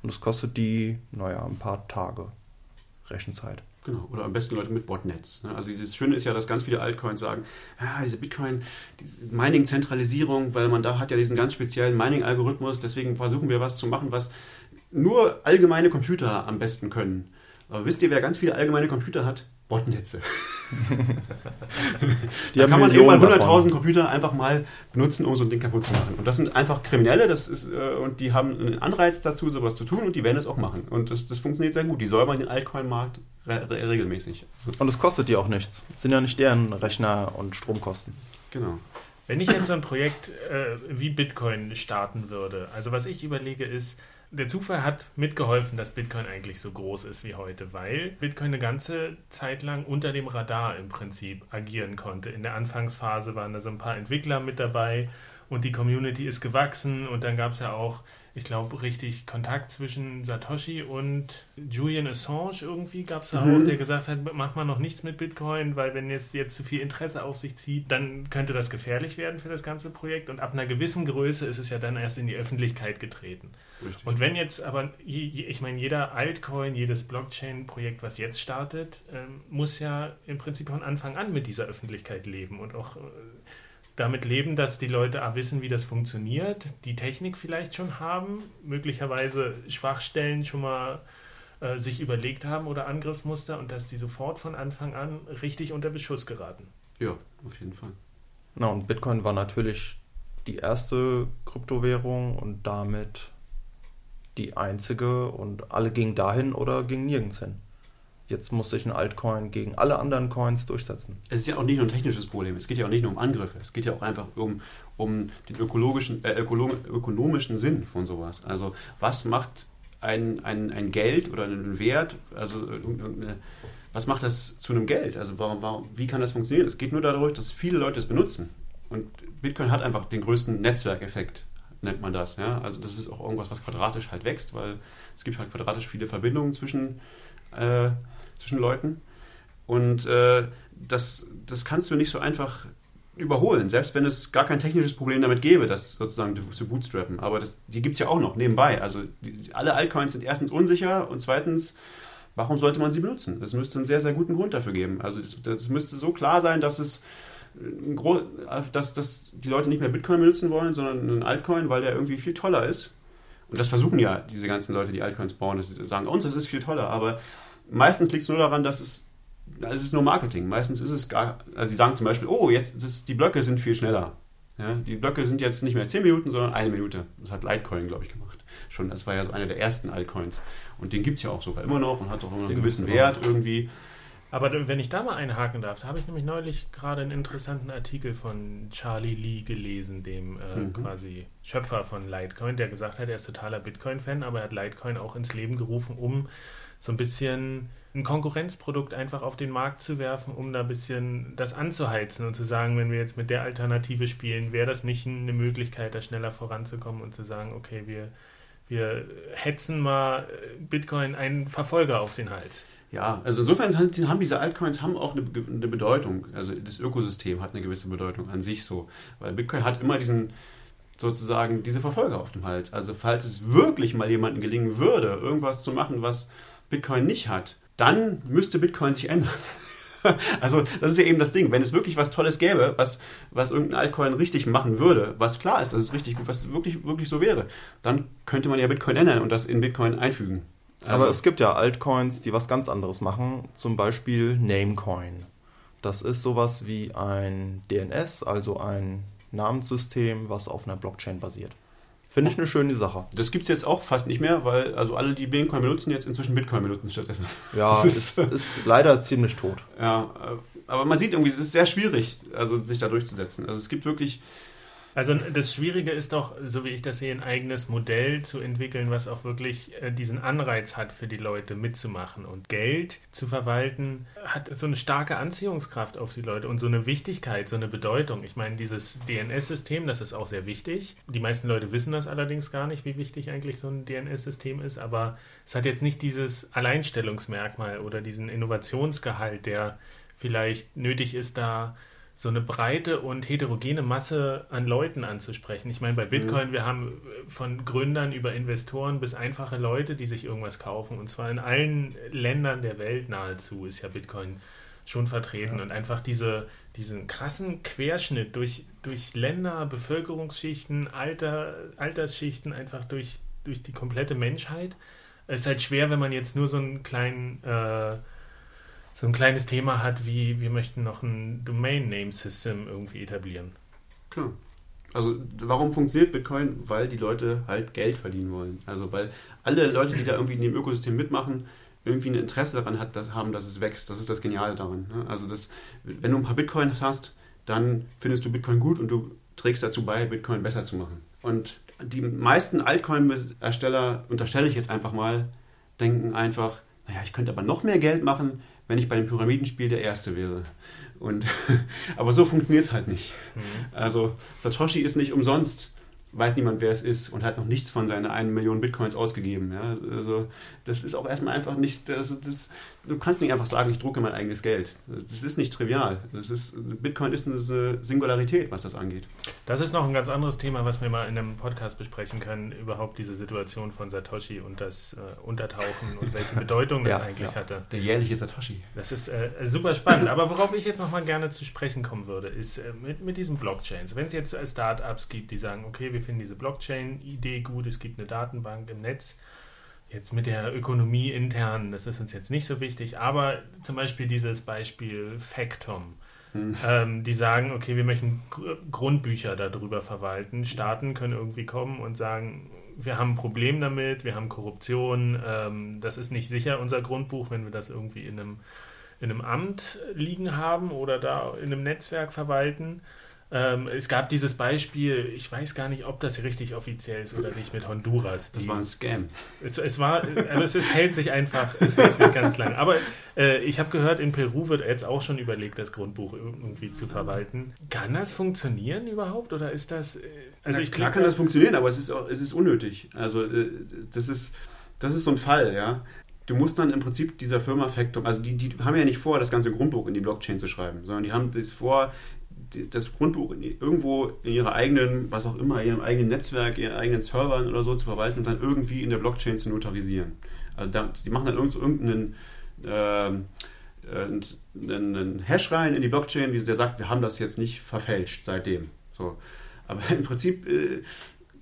Und das kostet die, naja, ein paar Tage Rechenzeit. Genau, oder am besten Leute mit Botnets. ne? Also das Schöne ist ja, dass ganz viele Altcoins sagen, ah, diese Bitcoin, diese Mining-Zentralisierung, weil man da hat ja diesen ganz speziellen Mining-Algorithmus, deswegen versuchen wir was zu machen, was nur allgemeine Computer am besten können. Aber wisst ihr, wer ganz viele allgemeine Computer hat? Botnetze. Die da kann man Millionen irgendwann davon. 100.000 Computer einfach mal benutzen, um so ein Ding kaputt zu machen. Und das sind einfach Kriminelle, das ist, äh, und die haben einen Anreiz dazu, sowas zu tun, und die werden es auch machen. Und das, das funktioniert sehr gut. Die säubern den Altcoin-Markt re re regelmäßig. Und es kostet die auch nichts. Es sind ja nicht deren Rechner und Stromkosten. genau. Wenn ich jetzt so ein Projekt äh, wie Bitcoin starten würde, also was ich überlege ist, der Zufall hat mitgeholfen, dass Bitcoin eigentlich so groß ist wie heute, weil Bitcoin eine ganze Zeit lang unter dem Radar im Prinzip agieren konnte. In der Anfangsphase waren da so ein paar Entwickler mit dabei und die Community ist gewachsen und dann gab es ja auch, ich glaube, richtig Kontakt zwischen Satoshi und Julian Assange irgendwie gab es da Mhm. auch, der gesagt hat, mach mal noch nichts mit Bitcoin, weil wenn es jetzt zu viel Interesse auf sich zieht, dann könnte das gefährlich werden für das ganze Projekt und ab einer gewissen Größe ist es ja dann erst in die Öffentlichkeit getreten. Richtig. Und wenn jetzt aber, ich meine, jeder Altcoin, jedes Blockchain-Projekt, was jetzt startet, ähm, muss ja im Prinzip von Anfang an mit dieser Öffentlichkeit leben und auch äh, damit leben, dass die Leute A, wissen, wie das funktioniert, die Technik vielleicht schon haben, möglicherweise Schwachstellen schon mal äh, sich überlegt haben oder Angriffsmuster und dass die sofort von Anfang an richtig unter Beschuss geraten. ja, auf jeden Fall. Na, und Bitcoin war natürlich die erste Kryptowährung und damit die einzige und alle gingen dahin oder gingen nirgends hin. Jetzt muss sich ein Altcoin gegen alle anderen Coins durchsetzen. Es ist ja auch nicht nur ein technisches Problem, es geht ja auch nicht nur um Angriffe, es geht ja auch einfach um, um den ökologischen, äh, ökolo ökonomischen Sinn von sowas. Also was macht ein, ein, ein Geld oder einen Wert, also irgendeine, was macht das zu einem Geld? Also warum, warum, wie kann das funktionieren? Es geht nur dadurch, dass viele Leute es benutzen. Und Bitcoin hat einfach den größten Netzwerkeffekt, nennt man das. Ja? Also das ist auch irgendwas, was quadratisch halt wächst, weil es gibt halt quadratisch viele Verbindungen zwischen, äh, zwischen Leuten. Und äh, das, das kannst du nicht so einfach überholen, selbst wenn es gar kein technisches Problem damit gäbe, das sozusagen zu bootstrappen. Aber das, die gibt es ja auch noch nebenbei. Also die, alle Altcoins sind erstens unsicher und zweitens, warum sollte man sie benutzen? Es müsste einen sehr, sehr guten Grund dafür geben. Also das, das müsste so klar sein, dass es dass, dass die Leute nicht mehr Bitcoin benutzen wollen, sondern einen Altcoin, weil der irgendwie viel toller ist. Und das versuchen ja diese ganzen Leute, die Altcoins bauen, dass sie sagen, uns, das ist viel toller. Aber meistens liegt es nur daran, dass es es ist nur Marketing. Meistens ist es gar, also sie sagen zum Beispiel, oh, jetzt das, die Blöcke sind viel schneller. Ja, die Blöcke sind jetzt nicht mehr 10 Minuten, sondern eine Minute. Das hat Litecoin, glaube ich, gemacht. Schon, das war ja so einer der ersten Altcoins. Und den gibt es ja auch sogar immer noch und hat auch immer einen gewissen Wert irgendwie. Aber wenn ich da mal einhaken darf, da habe ich nämlich neulich gerade einen interessanten Artikel von Charlie Lee gelesen, dem äh, mhm. quasi Schöpfer von Litecoin, der gesagt hat, er ist totaler Bitcoin-Fan, aber er hat Litecoin auch ins Leben gerufen, um so ein bisschen ein Konkurrenzprodukt einfach auf den Markt zu werfen, um da ein bisschen das anzuheizen und zu sagen, wenn wir jetzt mit der Alternative spielen, wäre das nicht eine Möglichkeit, da schneller voranzukommen und zu sagen, okay, wir, wir hetzen mal Bitcoin einen Verfolger auf den Hals. Ja, also insofern haben diese Altcoins haben auch eine, eine, Bedeutung. Also das Ökosystem hat eine gewisse Bedeutung an sich so. Weil Bitcoin hat immer diesen, sozusagen, diese Verfolger auf dem Hals. Also falls es wirklich mal jemandem gelingen würde, irgendwas zu machen, was Bitcoin nicht hat, dann müsste Bitcoin sich ändern. Also, das ist ja eben das Ding. Wenn es wirklich was Tolles gäbe, was, was irgendein Altcoin richtig machen würde, was klar ist, dass es richtig, was wirklich, wirklich so wäre, dann könnte man ja Bitcoin ändern und das in Bitcoin einfügen. Also Aber es gibt ja Altcoins, die was ganz anderes machen, zum Beispiel Namecoin. Das ist sowas wie ein DNS, also ein Namenssystem, was auf einer Blockchain basiert. Finde ich eine schöne Sache. Das gibt es jetzt auch fast nicht mehr, weil also alle, die Bitcoin benutzen, jetzt inzwischen Bitcoin benutzen stattdessen. Ja, ist, ist leider ziemlich tot. Ja, äh, aber man sieht irgendwie, es ist sehr schwierig, also sich da durchzusetzen. Also es gibt wirklich also das Schwierige ist doch, so wie ich das sehe, ein eigenes Modell zu entwickeln, was auch wirklich äh, diesen Anreiz hat für die Leute mitzumachen. Und Geld zu verwalten hat so eine starke Anziehungskraft auf die Leute und so eine Wichtigkeit, so eine Bedeutung. Ich meine, dieses DNS-System, das ist auch sehr wichtig. Die meisten Leute wissen das allerdings gar nicht, wie wichtig eigentlich so ein DNS-System ist, aber es hat jetzt nicht dieses Alleinstellungsmerkmal oder diesen Innovationsgehalt, der vielleicht nötig ist, da so eine breite und heterogene Masse an Leuten anzusprechen. Ich meine, bei Bitcoin, mhm. wir haben von Gründern über Investoren bis einfache Leute, die sich irgendwas kaufen. Und zwar in allen Ländern der Welt nahezu ist ja Bitcoin schon vertreten. Ja. Und einfach diese, diesen krassen Querschnitt durch, durch Länder, Bevölkerungsschichten, Alter, Altersschichten, einfach durch, durch die komplette Menschheit. Es ist halt schwer, wenn man jetzt nur so einen kleinen äh, so ein kleines Thema hat, wie wir möchten noch ein Domain Name System irgendwie etablieren. Klar. Also warum funktioniert Bitcoin? Weil die Leute halt Geld verdienen wollen. Also weil alle Leute, die da irgendwie in dem Ökosystem mitmachen, irgendwie ein Interesse daran hat, dass, haben, dass es wächst. Das ist das Geniale daran. Ne? Also das, wenn du ein paar Bitcoins hast, dann findest du Bitcoin gut und du trägst dazu bei, Bitcoin besser zu machen. Und die meisten Altcoin-Ersteller, unterstelle ich jetzt einfach mal, denken einfach, naja, ich könnte aber noch mehr Geld machen, wenn ich bei dem Pyramidenspiel der Erste wäre. Und, aber so funktioniert es halt nicht. Mhm. Also Satoshi ist nicht umsonst weiß niemand, wer es ist und hat noch nichts von seiner 1 Million Bitcoins ausgegeben. Ja? Also das ist auch erstmal einfach nicht, also das, du kannst nicht einfach sagen, ich drucke mein eigenes Geld. Das ist nicht trivial. Das ist, Bitcoin ist eine Singularität, was das angeht. Das ist noch ein ganz anderes Thema, was wir mal in einem Podcast besprechen können, überhaupt diese Situation von Satoshi und das äh, Untertauchen und welche Bedeutung das ja, eigentlich ja. hatte. Der jährliche Satoshi. Das ist äh, super spannend. Aber worauf ich jetzt nochmal gerne zu sprechen kommen würde, ist äh, mit, mit diesen Blockchains. Wenn es jetzt Startups gibt, die sagen, okay, wir finden diese Blockchain-Idee gut, es gibt eine Datenbank im Netz. Jetzt mit der Ökonomie intern, das ist uns jetzt nicht so wichtig, aber zum Beispiel dieses Beispiel Factom. Hm. Ähm, die sagen, okay, wir möchten Grundbücher darüber verwalten. Staaten können irgendwie kommen und sagen, wir haben ein Problem damit, wir haben Korruption, ähm, das ist nicht sicher, unser Grundbuch, wenn wir das irgendwie in einem, in einem Amt liegen haben oder da in einem Netzwerk verwalten. Ähm, es gab dieses Beispiel, ich weiß gar nicht, ob das richtig offiziell ist oder nicht, mit Honduras. Die, das war ein Scam. Es, es war, also es, es, hält sich einfach, es hält sich ganz lang. Aber äh, ich habe gehört, in Peru wird jetzt auch schon überlegt, das Grundbuch irgendwie zu verwalten. Kann das funktionieren überhaupt oder ist das? Äh, also Na, ich klar kann das funktionieren, aber es ist, auch, es ist unnötig. Also äh, das ist, das ist so ein Fall, ja du musst dann im Prinzip dieser Firma Factor, also die, die haben ja nicht vor, das ganze Grundbuch in die Blockchain zu schreiben, sondern die haben das vor, das Grundbuch irgendwo in ihrer eigenen, was auch immer, ihrem eigenen Netzwerk, ihren eigenen Servern oder so zu verwalten und dann irgendwie in der Blockchain zu notarisieren. Also da, die machen dann irgendeinen äh, einen Hash rein in die Blockchain, der sagt, wir haben das jetzt nicht verfälscht seitdem. So. Aber im Prinzip äh,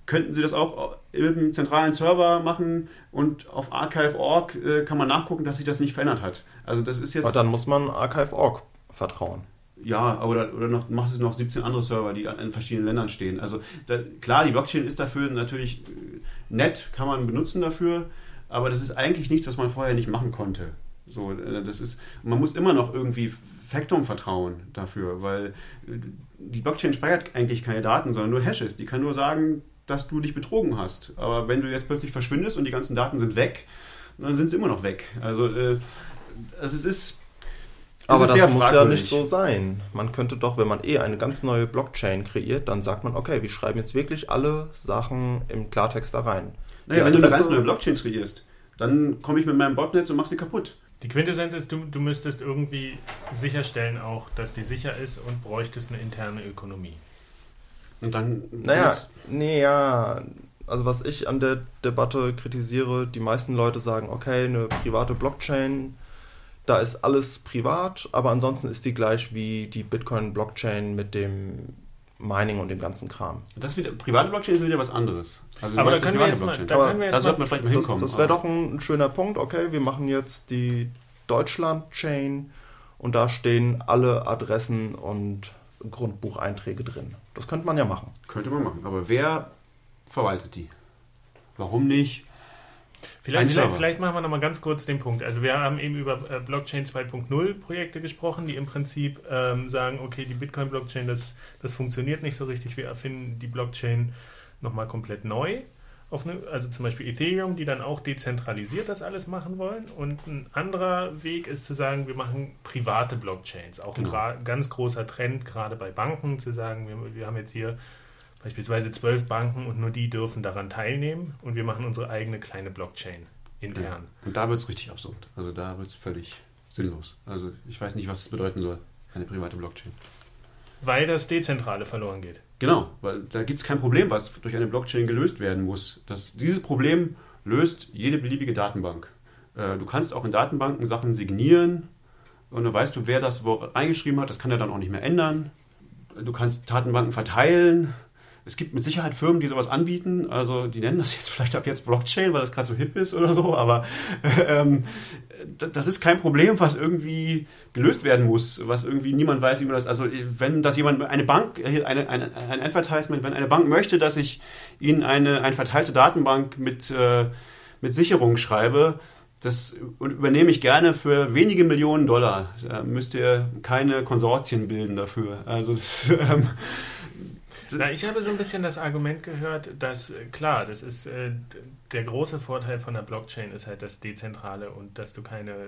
könnten sie das auch im zentralen Server machen und auf archive.org äh, kann man nachgucken, dass sich das nicht verändert hat. Also das ist jetzt. Aber dann muss man archive.org vertrauen. Ja, oder, oder noch, machst es noch 17 andere Server, die in verschiedenen Ländern stehen. Also da, klar, die Blockchain ist dafür natürlich äh, nett, kann man benutzen dafür, aber das ist eigentlich nichts, was man vorher nicht machen konnte. So, äh, das ist, man muss immer noch irgendwie Faktum vertrauen dafür, weil äh, die Blockchain speichert eigentlich keine Daten, sondern nur Hashes. Die kann nur sagen, dass du dich betrogen hast. Aber wenn du jetzt plötzlich verschwindest und die ganzen Daten sind weg, dann sind sie immer noch weg. Also, äh, also es ist. Aber ist das muss ja nicht so sein. Man könnte doch, wenn man eh eine ganz neue Blockchain kreiert, dann sagt man, okay, wir schreiben jetzt wirklich alle Sachen im Klartext da rein. Naja, Die wenn du eine ganz neue Blockchain kreierst, dann komme ich mit meinem Botnetz und mache sie kaputt. Die Quintessenz ist, du, du müsstest irgendwie sicherstellen auch, dass die sicher ist und bräuchtest eine interne Ökonomie. Und dann. Naja, nee, ja. Also was ich an der Debatte kritisiere, die meisten Leute sagen, okay, eine private Blockchain, da ist alles privat, aber ansonsten ist die gleich wie die Bitcoin-Blockchain mit dem Mining und dem ganzen Kram. Das wieder, private Blockchain ist wieder was anderes. Also, Aber da ist können wir eine jetzt mal, Blockchain? da Aber können wir Da jetzt sollten wir vielleicht mal Das, hinkommen. das wäre doch ein schöner Punkt, okay, wir machen jetzt die Deutschland-Chain und da stehen alle Adressen und Grundbucheinträge drin. Das könnte man ja machen. Könnte man machen. Aber wer verwaltet die? Warum nicht? Vielleicht, vielleicht, vielleicht machen wir noch mal ganz kurz den Punkt. Also wir haben eben über äh, Blockchain 2.0 Projekte gesprochen, die im Prinzip ähm, sagen, okay, die Bitcoin-Blockchain, das, das funktioniert nicht so richtig. Wir erfinden die Blockchain nochmal komplett neu. Eine, also zum Beispiel Ethereum, die dann auch dezentralisiert das alles machen wollen. Und ein anderer Weg ist zu sagen, wir machen private Blockchains. Auch ein Genau. ganz großer Trend, gerade bei Banken, zu sagen, wir, wir haben jetzt hier beispielsweise zwölf Banken und nur die dürfen daran teilnehmen und wir machen unsere eigene kleine Blockchain intern. Und da wird es richtig absurd. Also da wird es völlig sinnlos. Also ich weiß nicht, was es bedeuten soll, eine private Blockchain. Weil das Dezentrale verloren geht. Genau, weil da gibt es kein Problem, was durch eine Blockchain gelöst werden muss. Das, dieses Problem löst jede beliebige Datenbank. Äh, du kannst auch in Datenbanken Sachen signieren und dann weißt du, wer das wo reingeschrieben hat. Das kann er dann auch nicht mehr ändern. Du kannst Datenbanken verteilen. Es gibt mit Sicherheit Firmen, die sowas anbieten. Also die nennen das jetzt vielleicht ab jetzt Blockchain, weil das gerade so hip ist oder so. Aber ähm, d- das ist kein Problem, was irgendwie gelöst werden muss, was irgendwie niemand weiß, wie man das. Also wenn das jemand, eine Bank, äh, eine, eine, ein Advertisement, wenn eine Bank möchte, dass ich ihnen eine, eine verteilte Datenbank mit, äh, mit Sicherung schreibe, das übernehme ich gerne für wenige Millionen Dollar. Da müsst ihr keine Konsortien bilden dafür. Also das, ähm, Na, ich habe so ein bisschen das Argument gehört, dass, äh, klar, das ist äh, der große Vorteil von der Blockchain ist halt das Dezentrale und dass du keine äh,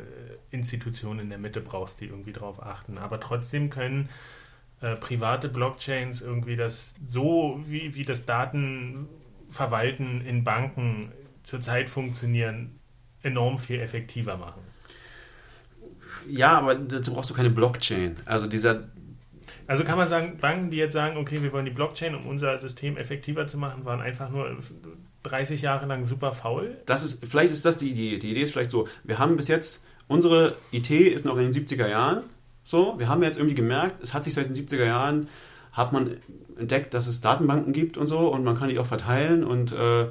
Institutionen in der Mitte brauchst, die irgendwie drauf achten. Aber trotzdem können äh, private Blockchains irgendwie das so, wie, wie das Datenverwalten in Banken zurzeit funktionieren, enorm viel effektiver machen. ja, aber dazu brauchst du keine Blockchain. Also dieser Also kann man sagen, Banken, die jetzt sagen, okay, wir wollen die Blockchain, um unser System effektiver zu machen, waren einfach nur 30 Jahre lang super faul. das ist, vielleicht ist das die Idee. Die Idee ist vielleicht so, wir haben bis jetzt, unsere IT ist noch in den 70er Jahren. So, wir haben jetzt irgendwie gemerkt, es hat sich seit den 70er Jahren, hat man entdeckt, dass es Datenbanken gibt und so und man kann die auch verteilen und äh,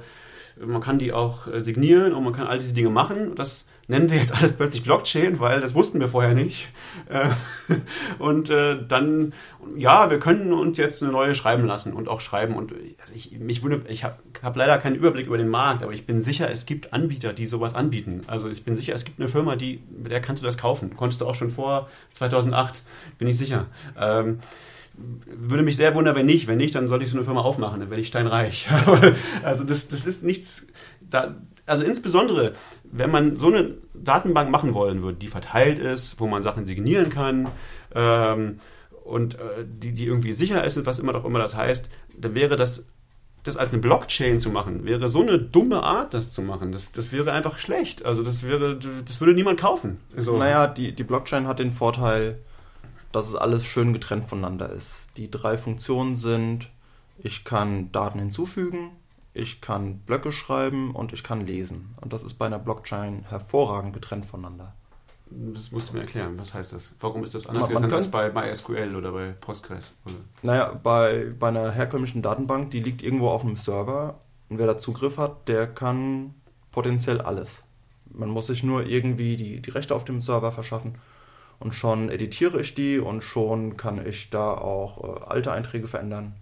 man kann die auch äh, signieren und man kann all diese Dinge machen. Das nennen wir jetzt alles plötzlich Blockchain, weil das wussten wir vorher nicht. Äh, und äh, dann, ja, wir können uns jetzt eine neue schreiben lassen und auch schreiben. Und also ich, mich wundert, ich habe hab leider keinen Überblick über den Markt, aber ich bin sicher, es gibt Anbieter, die sowas anbieten. Also ich bin sicher, es gibt eine Firma, die, mit der kannst du das kaufen. Konntest du auch schon vor 2008, bin ich sicher. Ähm, würde mich sehr wundern, wenn nicht. Wenn nicht, dann sollte ich so eine Firma aufmachen, dann werde ich steinreich. also das, das ist nichts, da, also insbesondere, wenn man so eine Datenbank machen wollen würde, die verteilt ist, wo man Sachen signieren kann ähm, und äh, die, die irgendwie sicher ist, was immer doch immer das heißt, dann wäre das, das als eine Blockchain zu machen, wäre so eine dumme Art, das zu machen. Das, das wäre einfach schlecht. Also das wäre, das würde niemand kaufen. So. Naja, die, die Blockchain hat den Vorteil, dass es alles schön getrennt voneinander ist. Die drei Funktionen sind, ich kann Daten hinzufügen, ich kann Blöcke schreiben und ich kann lesen. Und das ist bei einer Blockchain hervorragend getrennt voneinander. Das musst du mir erklären. Was heißt das? Warum ist das anders Man- man als bei MySQL oder bei Postgres? Oder? Naja, bei, bei einer herkömmlichen Datenbank, die liegt irgendwo auf einem Server und wer da Zugriff hat, der kann potenziell alles. Man muss sich nur irgendwie die, die Rechte auf dem Server verschaffen und schon editiere ich die und schon kann ich da auch äh, alte Einträge verändern.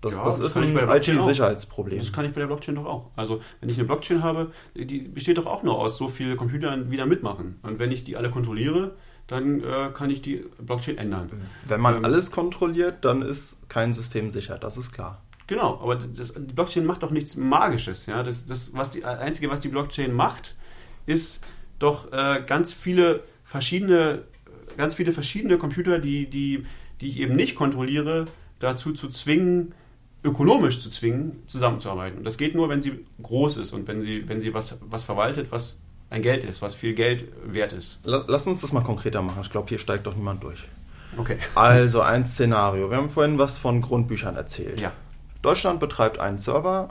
Das, Ja, das, das ist ein. IT-Sicherheitsproblem. Das kann ich bei der Blockchain doch auch. Also, wenn ich eine Blockchain habe, die besteht doch auch nur aus so vielen Computern, die da mitmachen. Und wenn ich die alle kontrolliere, dann äh, kann ich die Blockchain ändern. Wenn man Ähm, alles kontrolliert, dann ist kein System sicher, das ist klar. Genau, aber das, die Blockchain macht doch nichts Magisches. Ja? Das, das was die, Einzige, was die Blockchain macht, ist doch äh, ganz viele verschiedene, ganz viele verschiedene Computer, die, die, die ich eben nicht kontrolliere, dazu zu zwingen, ökonomisch zu zwingen, zusammenzuarbeiten. Und das geht nur, wenn sie groß ist und wenn sie, wenn sie was, was verwaltet, was ein Geld ist, was viel Geld wert ist. La- Lass uns das mal konkreter machen. Ich glaube, hier steigt doch niemand durch. Okay. Also ein Szenario. Wir haben vorhin was von Grundbüchern erzählt. Ja. Deutschland betreibt einen Server.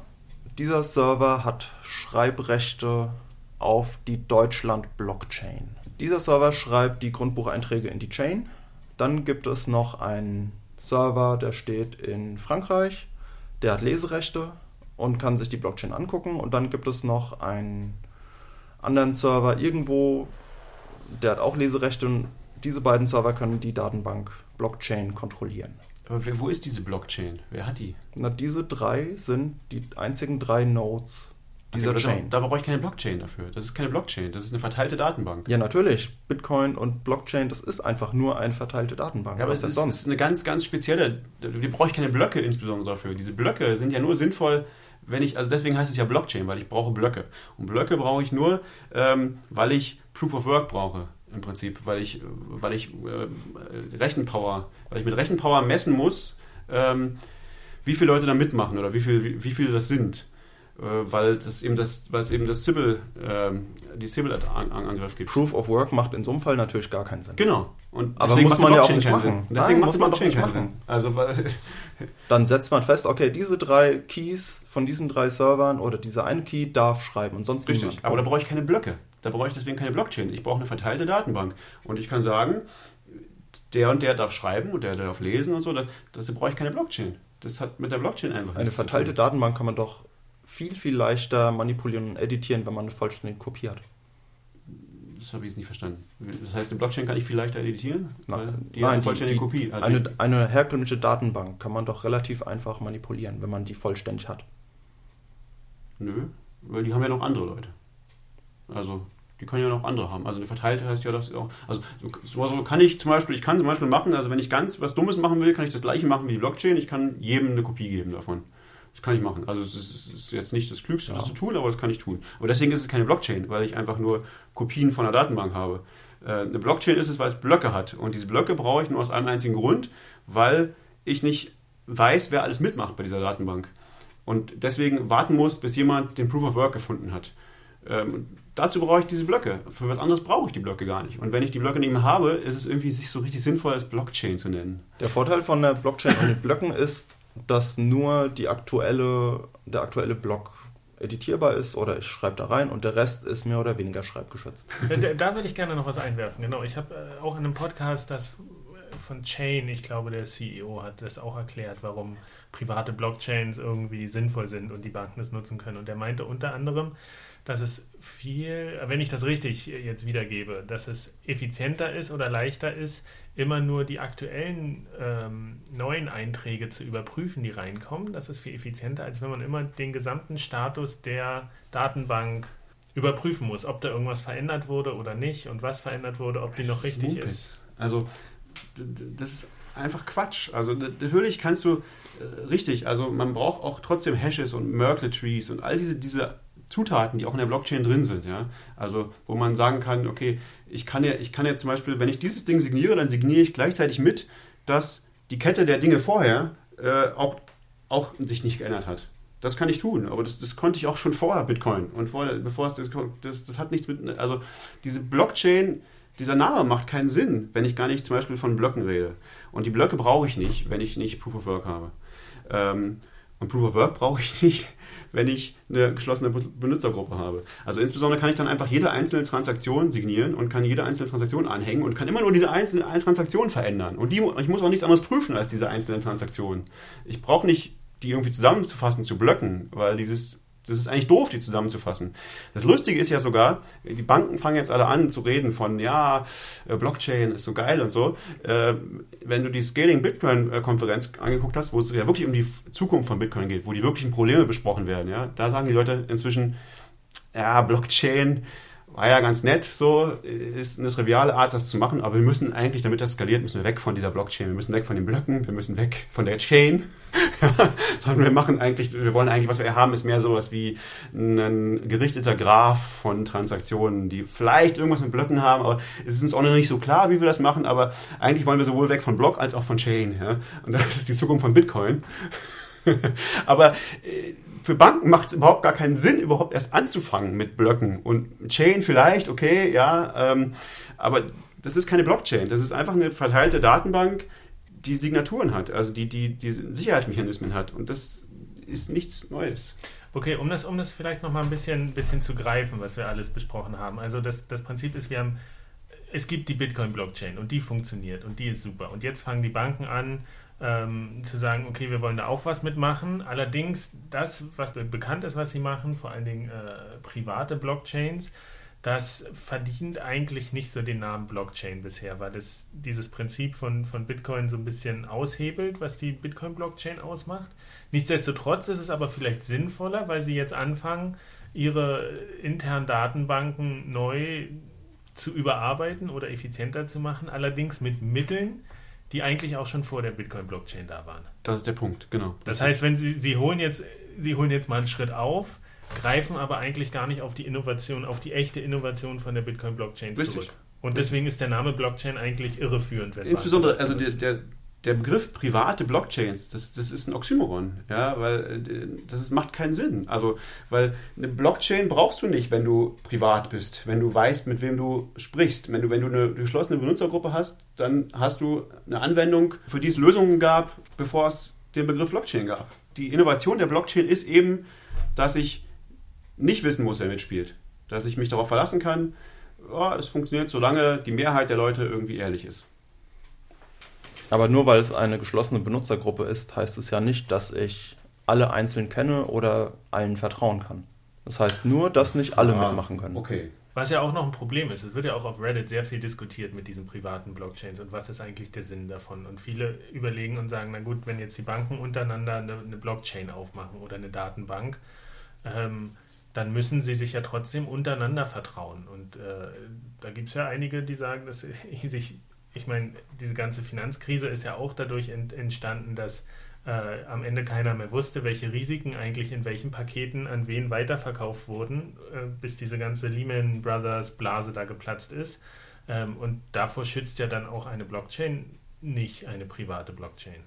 Dieser Server hat Schreibrechte auf die Deutschland-Blockchain. Dieser Server schreibt die Grundbucheinträge in die Chain. Dann gibt es noch einen Server, der steht in Frankreich. Der hat Leserechte und kann sich die Blockchain angucken. Und dann gibt es noch einen anderen Server irgendwo, der hat auch Leserechte. Und diese beiden Server können die Datenbank Blockchain kontrollieren. Aber wer- wo ist diese Blockchain? Wer hat die? Na, diese drei sind die einzigen drei Nodes dieser Okay, Chain. Da, brauche ich keine Blockchain dafür. Das ist keine Blockchain, das ist eine verteilte Datenbank. Ja, natürlich. Bitcoin und Blockchain, das ist einfach nur eine verteilte Datenbank. Ja, aber Was es ist, sonst? ist eine ganz, ganz spezielle. Die brauche ich keine Blöcke insbesondere dafür. Diese Blöcke sind ja nur sinnvoll, wenn ich, also deswegen heißt es ja Blockchain, weil ich brauche Blöcke. Und Blöcke brauche ich nur, ähm, weil ich Proof of Work brauche im Prinzip, weil ich, weil ich äh, Rechenpower, weil ich mit Rechenpower messen muss, ähm, wie viele Leute da mitmachen oder wie, viel, wie, wie viele das sind. Äh, weil, das eben das, weil es eben das Sybil, ähm, die Sybil-Angriff gibt. Proof of Work macht in so einem Fall natürlich gar keinen Sinn. Genau. Und Aber deswegen muss man ja auch nicht machen. Sinn. Nein, Deswegen macht muss man doch nicht machen. Sinn. Also, weil, Dann setzt man fest, okay, diese drei Keys von diesen drei Servern oder dieser eine Key darf schreiben und sonst richtig. niemand. Aber da brauche ich keine Blöcke. Da brauche ich deswegen keine Blockchain. Ich brauche eine verteilte Datenbank. Und ich kann sagen, der und der darf schreiben und der darf lesen und so. Da- Dazu brauche ich keine Blockchain. Das hat mit der Blockchain einfach Eine nichts zu verteilte. Datenbank kann man doch viel, viel leichter manipulieren und editieren, wenn man eine vollständige Kopie hat. Das habe ich jetzt nicht verstanden. Das heißt, eine Blockchain kann ich viel leichter editieren? Nein, die die- vollständige die- Kopie. Also eine, eine herkömmliche Datenbank kann man doch relativ einfach manipulieren, wenn man die vollständig hat. Nö, weil die haben ja noch andere Leute. Also, die können ja noch andere haben. Also eine verteilte heißt ja, dass auch. Also so, so kann ich zum Beispiel, ich kann zum Beispiel machen, also wenn ich ganz was Dummes machen will, kann ich das gleiche machen wie die Blockchain. Ich kann jedem eine Kopie geben davon. Das kann ich machen. Also es ist, es ist jetzt nicht das Klügste, das Ja. zu tun, aber das kann ich tun. Aber deswegen ist es keine Blockchain, weil ich einfach nur Kopien von einer Datenbank habe. Äh, Eine Blockchain ist es, weil es Blöcke hat. Und diese Blöcke brauche ich nur aus einem einzigen Grund, weil ich nicht weiß, wer alles mitmacht bei dieser Datenbank. Und deswegen warten muss, bis jemand den Proof of Work gefunden hat. Ähm, dazu brauche ich diese Blöcke. Für was anderes brauche ich die Blöcke gar nicht. Und wenn ich die Blöcke nicht mehr habe, ist es irgendwie sich so richtig sinnvoll, als Blockchain zu nennen. Der Vorteil von der Blockchain und den Blöcken ist, dass nur die aktuelle, der aktuelle Block editierbar ist oder ich schreibe da rein und der Rest ist mehr oder weniger schreibgeschützt. Da, da würde ich gerne noch was einwerfen. Genau, ich habe äh, auch in einem Podcast das von Chain, ich glaube, der CEO hat das auch erklärt, warum private Blockchains irgendwie sinnvoll sind und die Banken das nutzen können. Und er meinte unter anderem, dass es viel, wenn ich das richtig jetzt wiedergebe, dass es effizienter ist oder leichter ist, immer nur die aktuellen ähm, neuen Einträge zu überprüfen, die reinkommen. Das ist viel effizienter, als wenn man immer den gesamten Status der Datenbank überprüfen muss, ob da irgendwas verändert wurde oder nicht und was verändert wurde, ob die noch richtig Mumpitz. ist. Also, das ist einfach Quatsch. Also, natürlich kannst du, äh, richtig, also man braucht auch trotzdem Hashes und Merkle-Trees und all diese, diese Zutaten, die auch in der Blockchain drin sind, ja. Also, wo man sagen kann, okay, ich kann ja, ich kann ja zum Beispiel, wenn ich dieses Ding signiere, dann signiere ich gleichzeitig mit, dass die Kette der Dinge vorher äh, auch, auch sich nicht geändert hat. Das kann ich tun, aber das, das konnte ich auch schon vorher Bitcoin und vorher, bevor es das, das, das hat nichts mit, also diese Blockchain, dieser Name macht keinen Sinn, wenn ich gar nicht zum Beispiel von Blöcken rede. Und die Blöcke brauche ich nicht, wenn ich nicht Proof of Work habe. Ähm, und Proof of Work brauche ich nicht, wenn ich eine geschlossene Benutzergruppe habe. Also insbesondere kann ich dann einfach jede einzelne Transaktion signieren und kann jede einzelne Transaktion anhängen und kann immer nur diese einzelne Transaktion verändern. Und die, ich muss auch nichts anderes prüfen als diese einzelnen Transaktionen. Ich brauche nicht, die irgendwie zusammenzufassen zu Blöcken, weil dieses Das ist eigentlich doof, die zusammenzufassen. Das Lustige ist ja sogar, die Banken fangen jetzt alle an zu reden von, ja, äh, Blockchain ist so geil und so. Äh, wenn du die Scaling Bitcoin-Konferenz angeguckt hast, wo es ja wirklich um die Zukunft von Bitcoin geht, wo die wirklichen Probleme besprochen werden, ja, da sagen die Leute inzwischen, ja, Blockchain, war ja ganz nett, so, ist eine triviale Art, das zu machen, aber wir müssen eigentlich, damit das skaliert, müssen wir weg von dieser Blockchain, wir müssen weg von den Blöcken, wir müssen weg von der Chain, sondern wir machen eigentlich, wir wollen eigentlich, was wir haben, ist mehr sowas wie ein gerichteter Graph von Transaktionen, die vielleicht irgendwas mit Blöcken haben, aber es ist uns auch noch nicht so klar, wie wir das machen, aber eigentlich wollen wir sowohl weg von Block als auch von Chain, ja? und das ist die Zukunft von Bitcoin. aber äh, für Banken macht es überhaupt gar keinen Sinn, überhaupt erst anzufangen mit Blöcken. Und Chain vielleicht, okay, ja, ähm, aber das ist keine Blockchain. Das ist einfach eine verteilte Datenbank, die Signaturen hat, also die, die, die Sicherheitsmechanismen hat. Und das ist nichts Neues. Okay, um das, um das vielleicht nochmal ein bisschen, bisschen zu greifen, was wir alles besprochen haben. Also das, das Prinzip ist, wir haben, es gibt die Bitcoin-Blockchain und die funktioniert und die ist super. Und jetzt fangen die Banken an, ähm, zu sagen, okay, wir wollen da auch was mitmachen. Allerdings das, was bekannt ist, was sie machen, vor allen Dingen äh, private Blockchains, das verdient eigentlich nicht so den Namen Blockchain bisher, weil es dieses Prinzip von, von Bitcoin so ein bisschen aushebelt, was die Bitcoin-Blockchain ausmacht. Nichtsdestotrotz ist es aber vielleicht sinnvoller, weil sie jetzt anfangen, ihre internen Datenbanken neu zu überarbeiten oder effizienter zu machen, allerdings mit Mitteln, die eigentlich auch schon vor der Bitcoin-Blockchain da waren. Das ist der Punkt, genau. Das heißt, wenn Sie, Sie holen jetzt, Sie holen jetzt mal einen Schritt auf, greifen aber eigentlich gar nicht auf die Innovation, auf die echte Innovation von der Bitcoin-Blockchain zurück. Und deswegen ist der Name Blockchain eigentlich irreführend. Insbesondere, also der, der, der Begriff private Blockchains, das, das ist ein Oxymoron, ja, weil äh, das ist, macht keinen Sinn. Also, weil eine Blockchain brauchst du nicht, wenn du privat bist, wenn du weißt, mit wem du sprichst. Wenn du, wenn du eine geschlossene Benutzergruppe hast, dann hast du eine Anwendung, für die es Lösungen gab, bevor es den Begriff Blockchain gab. Die Innovation der Blockchain ist eben, dass ich nicht wissen muss, wer mitspielt. Dass ich mich darauf verlassen kann, oh, es funktioniert, solange die Mehrheit der Leute irgendwie ehrlich ist. Aber nur weil es eine geschlossene Benutzergruppe ist, heißt es ja nicht, dass ich alle einzeln kenne oder allen vertrauen kann. Das heißt nur, dass nicht alle ah, mitmachen können. Okay. Was ja auch noch ein Problem ist, es wird ja auch auf Reddit sehr viel diskutiert mit diesen privaten Blockchains und was ist eigentlich der Sinn davon. Und viele überlegen und sagen, na gut, wenn jetzt die Banken untereinander eine, Blockchain aufmachen oder eine Datenbank, ähm, dann müssen sie sich ja trotzdem untereinander vertrauen. Und äh, da gibt es ja einige, die sagen, dass sie sich ich meine, diese ganze Finanzkrise ist ja auch dadurch ent entstanden, dass äh, am Ende keiner mehr wusste, welche Risiken eigentlich in welchen Paketen an wen weiterverkauft wurden, äh, bis diese ganze Lehman Brothers Blase da geplatzt ist. Ähm, und davor schützt ja dann auch eine Blockchain nicht eine private Blockchain.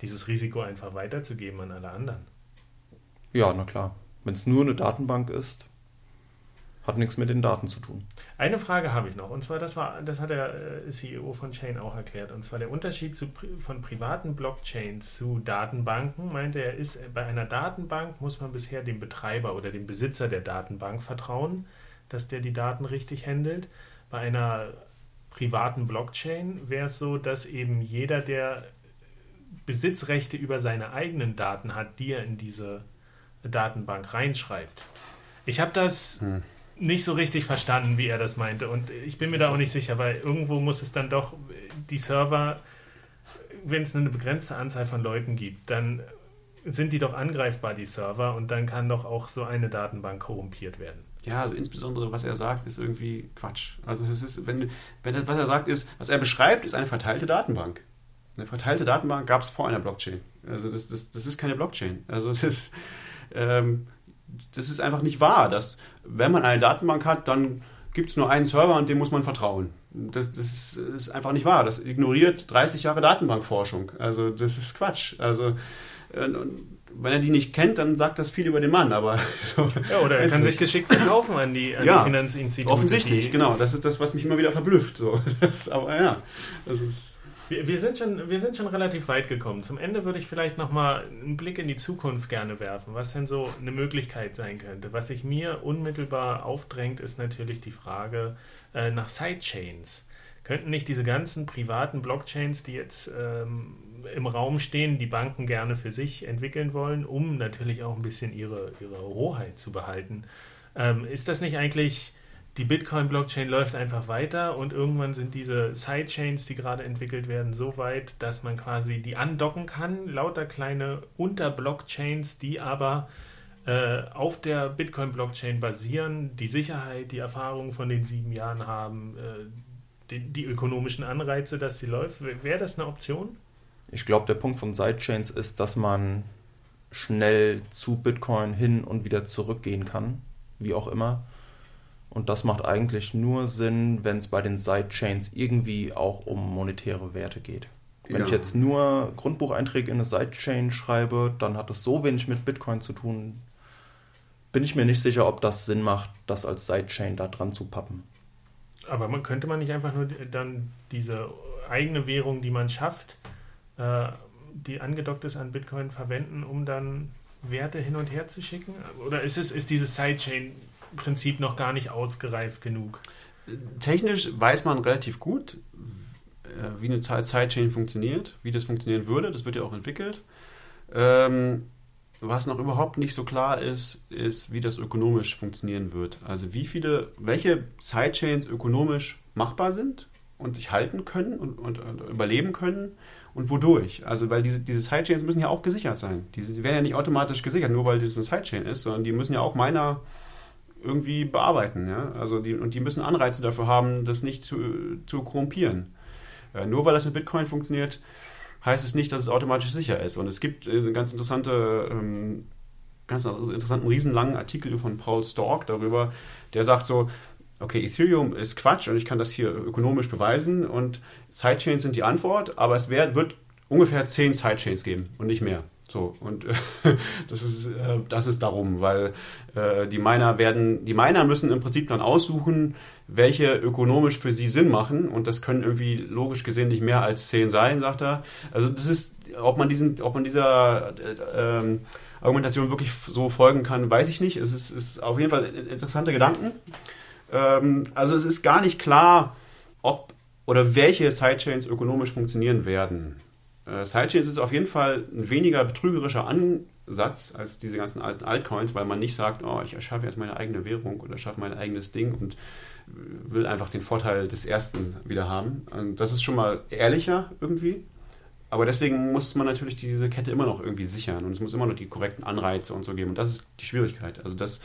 Dieses Risiko einfach weiterzugeben an alle anderen. Ja, na klar. Wenn es nur eine Datenbank ist, hat nichts mit den Daten zu tun. Eine Frage habe ich noch, und zwar, das, war, das hat der äh, CEO von Chain auch erklärt, und zwar der Unterschied zu, von privaten Blockchains zu Datenbanken, meinte er, ist, bei einer Datenbank muss man bisher dem Betreiber oder dem Besitzer der Datenbank vertrauen, dass der die Daten richtig handelt. Bei einer privaten Blockchain wäre es so, dass eben jeder, der Besitzrechte über seine eigenen Daten hat, die er in diese Datenbank reinschreibt. Ich habe das hm nicht so richtig verstanden, wie er das meinte. Und ich bin mir da auch nicht sicher, weil irgendwo muss es dann doch die Server, wenn es eine begrenzte Anzahl von Leuten gibt, dann sind die doch angreifbar, die Server, und dann kann doch auch so eine Datenbank korrumpiert werden. Ja, also insbesondere was er sagt, ist irgendwie Quatsch. Also es ist, wenn, wenn was er sagt ist, was er beschreibt, ist eine verteilte Datenbank. Eine verteilte Datenbank gab es vor einer Blockchain. Also das, das, das ist keine Blockchain. Also das, ähm, das ist einfach nicht wahr, dass wenn man eine Datenbank hat, dann gibt es nur einen Server und dem muss man vertrauen. Das, das, ist einfach nicht wahr. Das ignoriert 30 Jahre Datenbankforschung. Also das ist Quatsch. Also äh, wenn er die nicht kennt, dann sagt das viel über den Mann. Aber so, ja, oder er kann sich geschickt verkaufen an die, an ja, die Finanzinstitute. Offensichtlich, genau. Das ist das, was mich immer wieder verblüfft. So. Das, aber ja, das ist wir, wir, sind schon, wir sind schon relativ weit gekommen. Zum Ende würde ich vielleicht nochmal einen Blick in die Zukunft gerne werfen, was denn so eine Möglichkeit sein könnte. Was sich mir unmittelbar aufdrängt, ist natürlich die Frage äh, nach Sidechains. Könnten nicht diese ganzen privaten Blockchains, die jetzt ähm, im Raum stehen, die Banken gerne für sich entwickeln wollen, um natürlich auch ein bisschen ihre, ihre Hoheit zu behalten. Ähm, ist das nicht eigentlich, die Bitcoin-Blockchain läuft einfach weiter und irgendwann sind diese Sidechains, die gerade entwickelt werden, so weit, dass man quasi die andocken kann, lauter kleine Unterblockchains, die aber äh, auf der Bitcoin-Blockchain basieren, die Sicherheit, die Erfahrung von den sieben Jahren haben, äh, die, die, ökonomischen Anreize, dass sie läuft. Wäre das eine Option? Ich glaube, der Punkt von Sidechains ist, dass man schnell zu Bitcoin hin und wieder zurückgehen kann, wie auch immer. Und das macht eigentlich nur Sinn, wenn es bei den Sidechains irgendwie auch um monetäre Werte geht. Wenn ja. ich jetzt nur Grundbucheinträge in eine Sidechain schreibe, dann hat es so wenig mit Bitcoin zu tun, bin ich mir nicht sicher, ob das Sinn macht, das als Sidechain da dran zu pappen. Aber man könnte man nicht einfach nur dann diese eigene Währung, die man schafft, äh, die angedockt ist an Bitcoin, verwenden, um dann Werte hin und her zu schicken? Oder ist es ist dieses Sidechain-Prinzip noch gar nicht ausgereift genug? Technisch weiß man relativ gut, äh, wie eine Sidechain funktioniert, wie das funktionieren würde. Das wird ja auch entwickelt. Ähm, was noch überhaupt nicht so klar ist, ist, wie das ökonomisch funktionieren wird. Also wie viele, welche Sidechains ökonomisch machbar sind und sich halten können und, und, und überleben können und wodurch. Also weil diese, diese Sidechains müssen ja auch gesichert sein. Die, die werden ja nicht automatisch gesichert, nur weil das eine Sidechain ist, sondern die müssen ja auch meiner irgendwie bearbeiten. Ja? Also die, und die müssen Anreize dafür haben, das nicht zu, zu korrumpieren. Äh, nur weil das mit Bitcoin funktioniert, heißt es nicht, dass es automatisch sicher ist. Und es gibt äh, eine ganz interessante, ähm, ganz interessanten, riesenlangen Artikel von Paul Stork darüber, der sagt so, okay, Ethereum ist Quatsch und ich kann das hier ökonomisch beweisen und Sidechains sind die Antwort, aber es wird, wird ungefähr zehn Sidechains geben und nicht mehr. So, und äh, das, ist, äh, das ist darum, weil äh, die Miner werden, die Miner müssen im Prinzip dann aussuchen, welche ökonomisch für sie Sinn machen und das können irgendwie logisch gesehen nicht mehr als zehn sein, sagt er. Also das ist, ob man diesen, ob man dieser äh, ähm, Argumentation wirklich so folgen kann, weiß ich nicht. Es ist, ist auf jeden Fall interessante Gedanken. Ähm, also es ist gar nicht klar, ob oder welche Sidechains ökonomisch funktionieren werden. Äh, Sidechains ist auf jeden Fall ein weniger betrügerischer Ansatz als diese ganzen alten Altcoins, weil man nicht sagt, oh, ich erschaffe jetzt meine eigene Währung oder schaffe mein eigenes Ding und will einfach den Vorteil des ersten wieder haben. Und das ist schon mal ehrlicher irgendwie. Aber deswegen muss man natürlich diese Kette immer noch irgendwie sichern und es muss immer noch die korrekten Anreize und so geben. Und das ist die Schwierigkeit. Also das,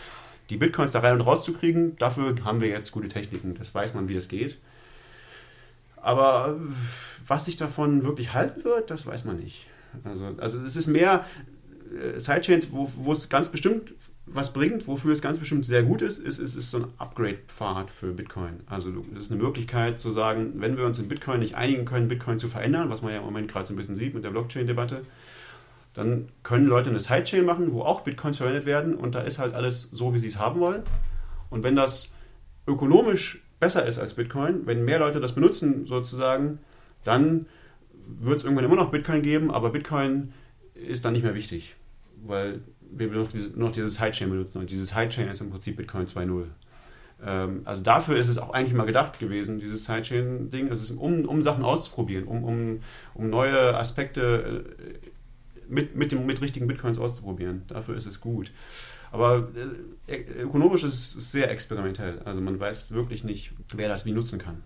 die Bitcoins da rein und raus zu kriegen, dafür haben wir jetzt gute Techniken. Das weiß man, wie das geht. Aber was sich davon wirklich halten wird, das weiß man nicht. Also, also es ist mehr äh, Sidechains, wo, wo es ganz bestimmt was bringt, wofür es ganz bestimmt sehr gut ist, ist, ist, ist so ein Upgrade-Pfad für Bitcoin. Also es ist eine Möglichkeit zu sagen, wenn wir uns in Bitcoin nicht einigen können, Bitcoin zu verändern, was man ja im Moment gerade so ein bisschen sieht mit der Blockchain-Debatte, dann können Leute eine Sidechain machen, wo auch Bitcoins verwendet werden und da ist halt alles so, wie sie es haben wollen. Und wenn das ökonomisch besser ist als Bitcoin, wenn mehr Leute das benutzen sozusagen, dann wird es irgendwann immer noch Bitcoin geben, aber Bitcoin ist dann nicht mehr wichtig, weil wir noch, diese, noch dieses Sidechain benutzen und dieses Sidechain ist im Prinzip Bitcoin 2.0. Ähm, also dafür ist es auch eigentlich mal gedacht gewesen, dieses Sidechain-Ding, also um, um Sachen auszuprobieren, um, um, um neue Aspekte äh, mit, mit, dem, mit richtigen Bitcoins auszuprobieren. Dafür ist es gut. Aber äh, ökonomisch ist es sehr experimentell. Also man weiß wirklich nicht, wer das wie nutzen kann.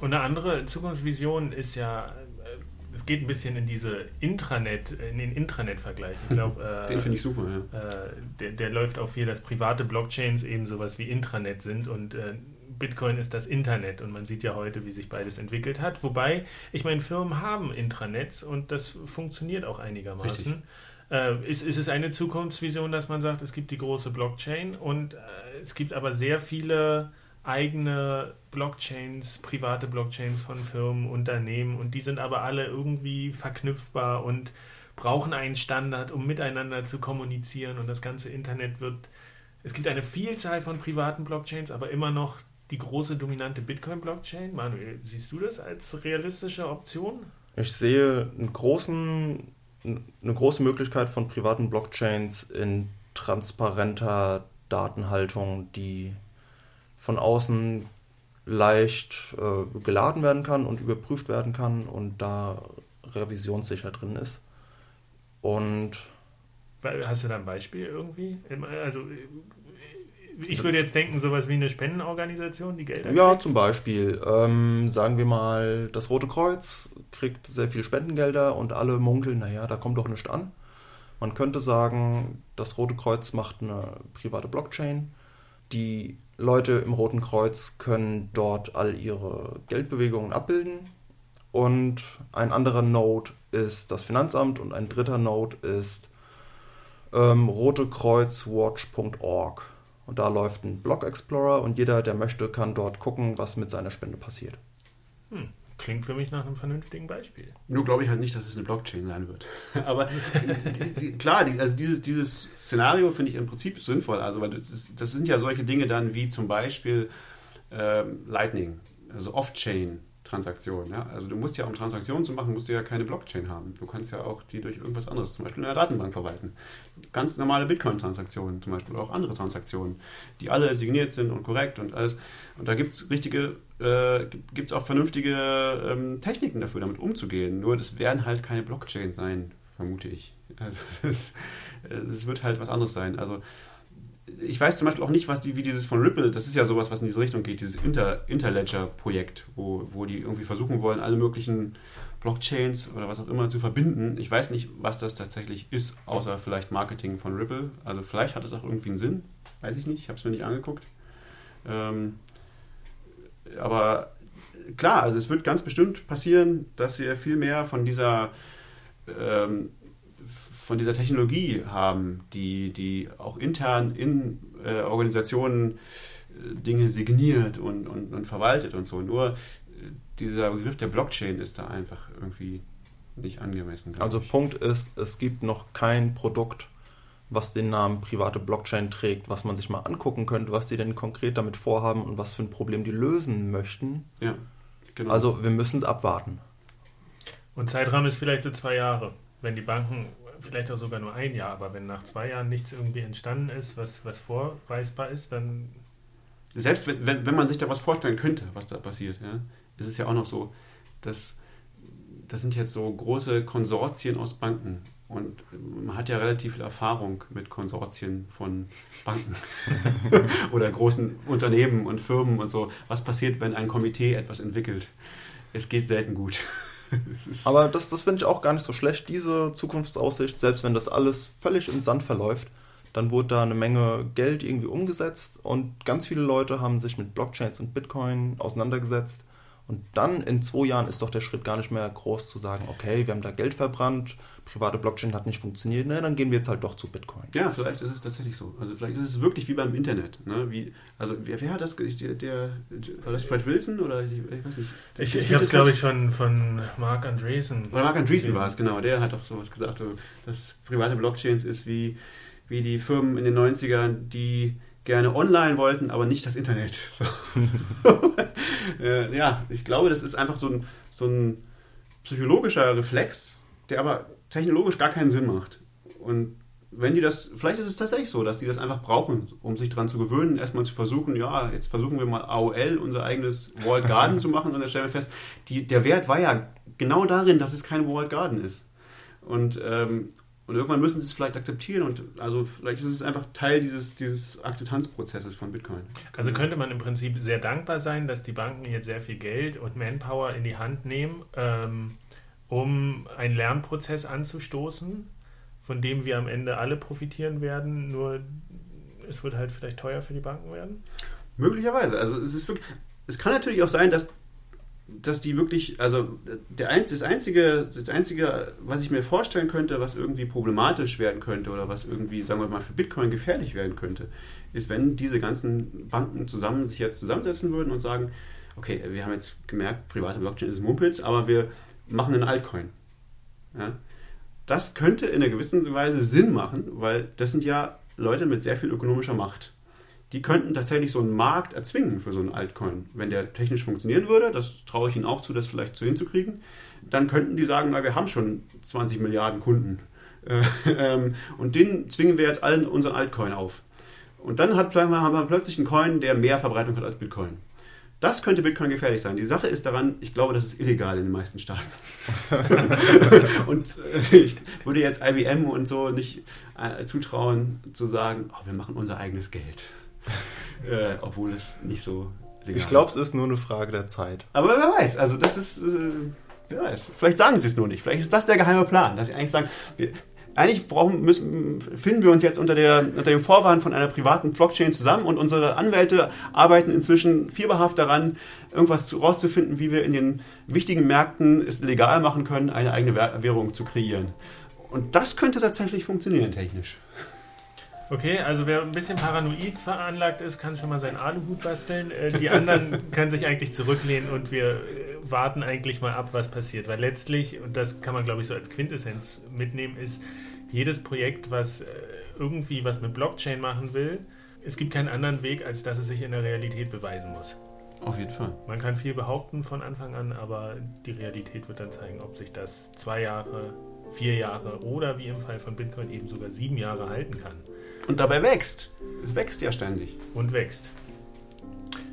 Und eine andere Zukunftsvision ist ja, äh, es geht ein bisschen in diese Intranet, in den Intranet-Vergleich. Ich glaube, äh, den finde ich super. Ja. Äh, der, der, läuft auch viel, dass private Blockchains eben sowas wie Intranet sind und äh, Bitcoin ist das Internet und man sieht ja heute, wie sich beides entwickelt hat. Wobei, ich meine, Firmen haben Intranets und das funktioniert auch einigermaßen. Richtig. Äh, ist, ist es eine Zukunftsvision, dass man sagt, es gibt die große Blockchain und äh, es gibt aber sehr viele eigene Blockchains, private Blockchains von Firmen, Unternehmen und die sind aber alle irgendwie verknüpfbar und brauchen einen Standard, um miteinander zu kommunizieren und das ganze Internet wird. Es gibt eine Vielzahl von privaten Blockchains, aber immer noch die große dominante Bitcoin-Blockchain. Manuel, siehst du das als realistische Option? Ich sehe einen großen eine große Möglichkeit von privaten Blockchains in transparenter Datenhaltung, die von außen leicht äh, geladen werden kann und überprüft werden kann und da revisionssicher drin ist. Und Hast du da ein Beispiel irgendwie? Also ich würde jetzt denken, sowas wie eine Spendenorganisation, die Gelder Ja, kriegt. zum Beispiel. Ähm, sagen wir mal, das Rote Kreuz kriegt sehr viel Spendengelder und alle munkeln, naja, da kommt doch nichts an. Man könnte sagen, das Rote Kreuz macht eine private Blockchain. Die Leute im Roten Kreuz können dort all ihre Geldbewegungen abbilden. Und ein anderer Node ist das Finanzamt und ein dritter Node ist ähm, rotekreuzwatch.org. Und da läuft ein Blog Explorer und jeder, der möchte, kann dort gucken, was mit seiner Spende passiert. Hm. Klingt für mich nach einem vernünftigen Beispiel. Nur glaube ich halt nicht, dass es eine Blockchain sein wird. Aber die, die, klar, die, also dieses, dieses Szenario finde ich im Prinzip sinnvoll. Also, weil das, ist, das sind ja solche Dinge dann wie zum Beispiel ähm, Lightning, also Off-Chain. Transaktionen. Ja? Also du musst ja, um Transaktionen zu machen, musst du ja keine Blockchain haben. Du kannst ja auch die durch irgendwas anderes, zum Beispiel in einer Datenbank verwalten. Ganz normale Bitcoin-Transaktionen zum Beispiel, oder auch andere Transaktionen, die alle signiert sind und korrekt und alles. Und da gibt es richtige, äh, gibt es auch vernünftige ähm, Techniken dafür, damit umzugehen. Nur das werden halt keine Blockchain sein, vermute ich. Also das, das wird halt was anderes sein. Also ich weiß zum Beispiel auch nicht, was die, wie dieses von Ripple, das ist ja sowas, was in diese Richtung geht, dieses Inter, Interledger-Projekt, wo, wo die irgendwie versuchen wollen, alle möglichen Blockchains oder was auch immer zu verbinden. Ich weiß nicht, was das tatsächlich ist, außer vielleicht Marketing von Ripple. Also vielleicht hat es auch irgendwie einen Sinn, weiß ich nicht, ich habe es mir nicht angeguckt. Ähm, aber klar, also es wird ganz bestimmt passieren, dass wir viel mehr von dieser ähm, von dieser Technologie haben, die, die auch intern in äh, Organisationen äh, Dinge signiert und, und, und, verwaltet und so. Nur äh, dieser Begriff der Blockchain ist da einfach irgendwie nicht angemessen. Also ich. Punkt ist, es gibt noch kein Produkt, was den Namen private Blockchain trägt, was man sich mal angucken könnte, was die denn konkret damit vorhaben und was für ein Problem die lösen möchten. Ja, genau. Also wir müssen es abwarten. Und Zeitraum ist vielleicht so zwei Jahre. Wenn die Banken vielleicht auch sogar nur ein Jahr, aber wenn nach zwei Jahren nichts irgendwie entstanden ist, was, was vorweisbar ist, dann. Selbst wenn, wenn, wenn man sich da was vorstellen könnte, was da passiert, ja, ist es ja auch noch so, dass das sind jetzt so große Konsortien aus Banken. Und man hat ja relativ viel Erfahrung mit Konsortien von Banken oder großen Unternehmen und Firmen und so. Was passiert, wenn ein Komitee etwas entwickelt? Es geht selten gut. Aber das, das finde ich auch gar nicht so schlecht, diese Zukunftsaussicht, selbst wenn das alles völlig im Sand verläuft, dann wurde da eine Menge Geld irgendwie umgesetzt und ganz viele Leute haben sich mit Blockchains und Bitcoin auseinandergesetzt und dann in zwei Jahren ist doch der Schritt gar nicht mehr groß zu sagen, okay, wir haben da Geld verbrannt, private Blockchain hat nicht funktioniert, ne, dann gehen wir jetzt halt doch zu Bitcoin. Ja, vielleicht ist es tatsächlich so. Also vielleicht ist es wirklich wie beim Internet. Ne? Wie, also wer, wer hat das? Der, der, war das Fred Wilson oder ich, ich weiß nicht. Ich, ich habe es glaube ich von, von Mark Andreessen. Oder Mark Andreessen war es, genau. Der hat auch sowas gesagt, dass private Blockchains ist wie, wie die Firmen in den 90ern, die gerne online wollten, aber nicht das Internet. So. äh, ja, ich glaube, das ist einfach so ein, so ein psychologischer Reflex, der aber technologisch gar keinen Sinn macht. Und wenn die das, vielleicht ist es tatsächlich so, dass die das einfach brauchen, um sich daran zu gewöhnen, erstmal zu versuchen, ja, jetzt versuchen wir mal AOL, unser eigenes Walled Garden zu machen, und dann stellen wir fest, die, der Wert war ja genau darin, dass es kein Walled Garden ist. Und, ähm, und irgendwann müssen sie es vielleicht akzeptieren und also vielleicht ist es einfach Teil dieses, dieses Akzeptanzprozesses von Bitcoin. Also könnte man im Prinzip sehr dankbar sein, dass die Banken jetzt sehr viel Geld und Manpower in die Hand nehmen, ähm, um einen Lernprozess anzustoßen, von dem wir am Ende alle profitieren werden, nur es wird halt vielleicht teuer für die Banken werden? Möglicherweise. Also es ist wirklich, es kann natürlich auch sein, dass dass die wirklich, also der, das, einzige, das Einzige, was ich mir vorstellen könnte, was irgendwie problematisch werden könnte oder was irgendwie, sagen wir mal, für Bitcoin gefährlich werden könnte, ist, wenn diese ganzen Banken zusammen sich jetzt zusammensetzen würden und sagen, okay, wir haben jetzt gemerkt, private Blockchain ist Mumpitz, aber wir machen einen Altcoin. Ja? Das könnte in einer gewissen Weise Sinn machen, weil das sind ja Leute mit sehr viel ökonomischer Macht die könnten tatsächlich so einen Markt erzwingen für so einen Altcoin. Wenn der technisch funktionieren würde, das traue ich ihnen auch zu, das vielleicht so hinzukriegen, dann könnten die sagen, na, wir haben schon 20 Milliarden Kunden. Äh, ähm, und den zwingen wir jetzt allen unseren Altcoin auf. Und dann hat, haben wir plötzlich einen Coin, der mehr Verbreitung hat als Bitcoin. Das könnte Bitcoin gefährlich sein. Die Sache ist daran, ich glaube, das ist illegal in den meisten Staaten. und äh, ich würde jetzt IBM und so nicht äh, zutrauen, zu sagen, oh, wir machen unser eigenes Geld. Äh, obwohl es nicht so legal Ich glaube, es ist nur eine Frage der Zeit. Aber wer weiß, also das ist, äh, wer weiß. Vielleicht sagen sie es nur nicht. Vielleicht ist das der geheime Plan, dass sie eigentlich sagen, wir, eigentlich brauchen, müssen, finden wir uns jetzt unter, der, unter dem Vorwand von einer privaten Blockchain zusammen und unsere Anwälte arbeiten inzwischen fieberhaft daran, irgendwas rauszufinden, wie wir in den wichtigen Märkten es legal machen können, eine eigene Währung zu kreieren. Und das könnte tatsächlich funktionieren technisch. Okay, also wer ein bisschen paranoid veranlagt ist, kann schon mal seinen Aluhut basteln. Äh, die anderen können sich eigentlich zurücklehnen und wir äh, warten eigentlich mal ab, was passiert. Weil letztlich, und das kann man glaube ich so als Quintessenz mitnehmen, ist jedes Projekt, was äh, irgendwie was mit Blockchain machen will, es gibt keinen anderen Weg, als dass es sich in der Realität beweisen muss. Auf jeden Fall. Man kann viel behaupten von Anfang an, aber die Realität wird dann zeigen, ob sich das zwei Jahre, vier Jahre oder wie im Fall von Bitcoin eben sogar sieben Jahre halten kann. Und dabei wächst. Es wächst ja ständig. Und wächst.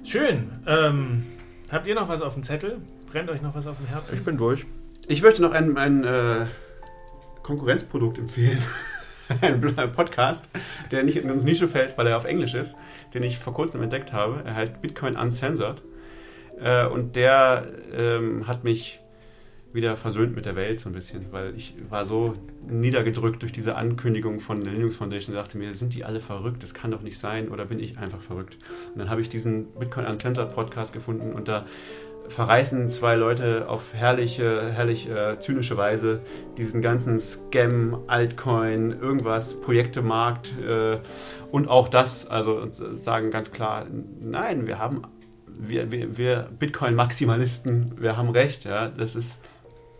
Schön. Ähm, habt ihr noch was auf dem Zettel? Brennt euch noch was auf dem Herzen? Ich bin durch. Ich möchte noch ein, ein äh, Konkurrenzprodukt empfehlen. ein Podcast, der nicht in unsere Nische fällt, weil er auf Englisch ist, den ich vor kurzem entdeckt habe. Er heißt Bitcoin Uncensored. Äh, und der ähm, hat mich wieder versöhnt mit der Welt so ein bisschen, weil ich war so niedergedrückt durch diese Ankündigung von der Linux Foundation und dachte mir, sind die alle verrückt? Das kann doch nicht sein oder bin ich einfach verrückt? Und dann habe ich diesen Bitcoin Uncensored Podcast gefunden und da verreißen zwei Leute auf herrliche, herrlich äh, zynische Weise diesen ganzen Scam, Altcoin, irgendwas, Projektemarkt äh, und auch das, also sagen ganz klar, nein, wir haben, wir, wir, wir Bitcoin-Maximalisten, wir haben recht, ja, das ist,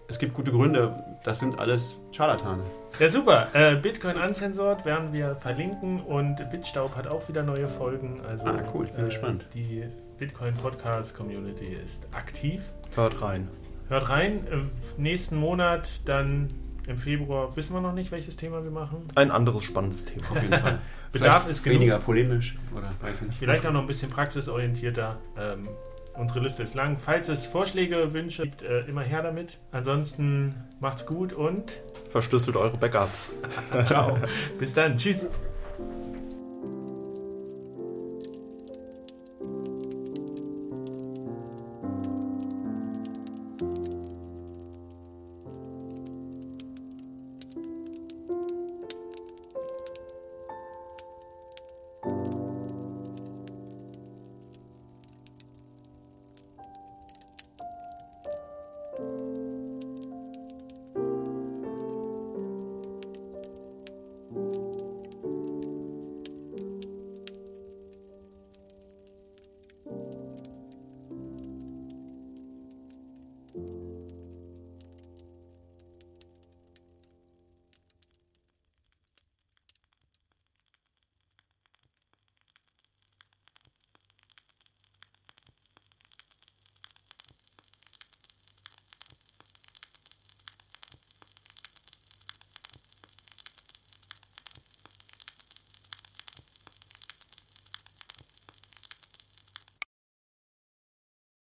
es gibt gute Gründe, das sind alles Scharlatane. Ja, super. Äh, Bitcoin Uncensored werden wir verlinken und Bitstaub hat auch wieder neue Folgen. Also, ah, cool, ich bin äh, gespannt. Die Bitcoin Podcast Community ist aktiv. Hört rein. Hört rein. Äh, nächsten Monat dann im Februar wissen wir noch nicht, welches Thema wir machen. Ein anderes spannendes Thema. Auf jeden Fall. Bedarf ist genug. weniger polemisch oder weiß nicht. Vielleicht auch noch ein bisschen praxisorientierter. Ähm, unsere Liste ist lang. Falls es Vorschläge, Wünsche gibt, äh, immer her damit. Ansonsten macht's gut und Verschlüsselt eure Backups. ciao. Bis dann. Tschüss.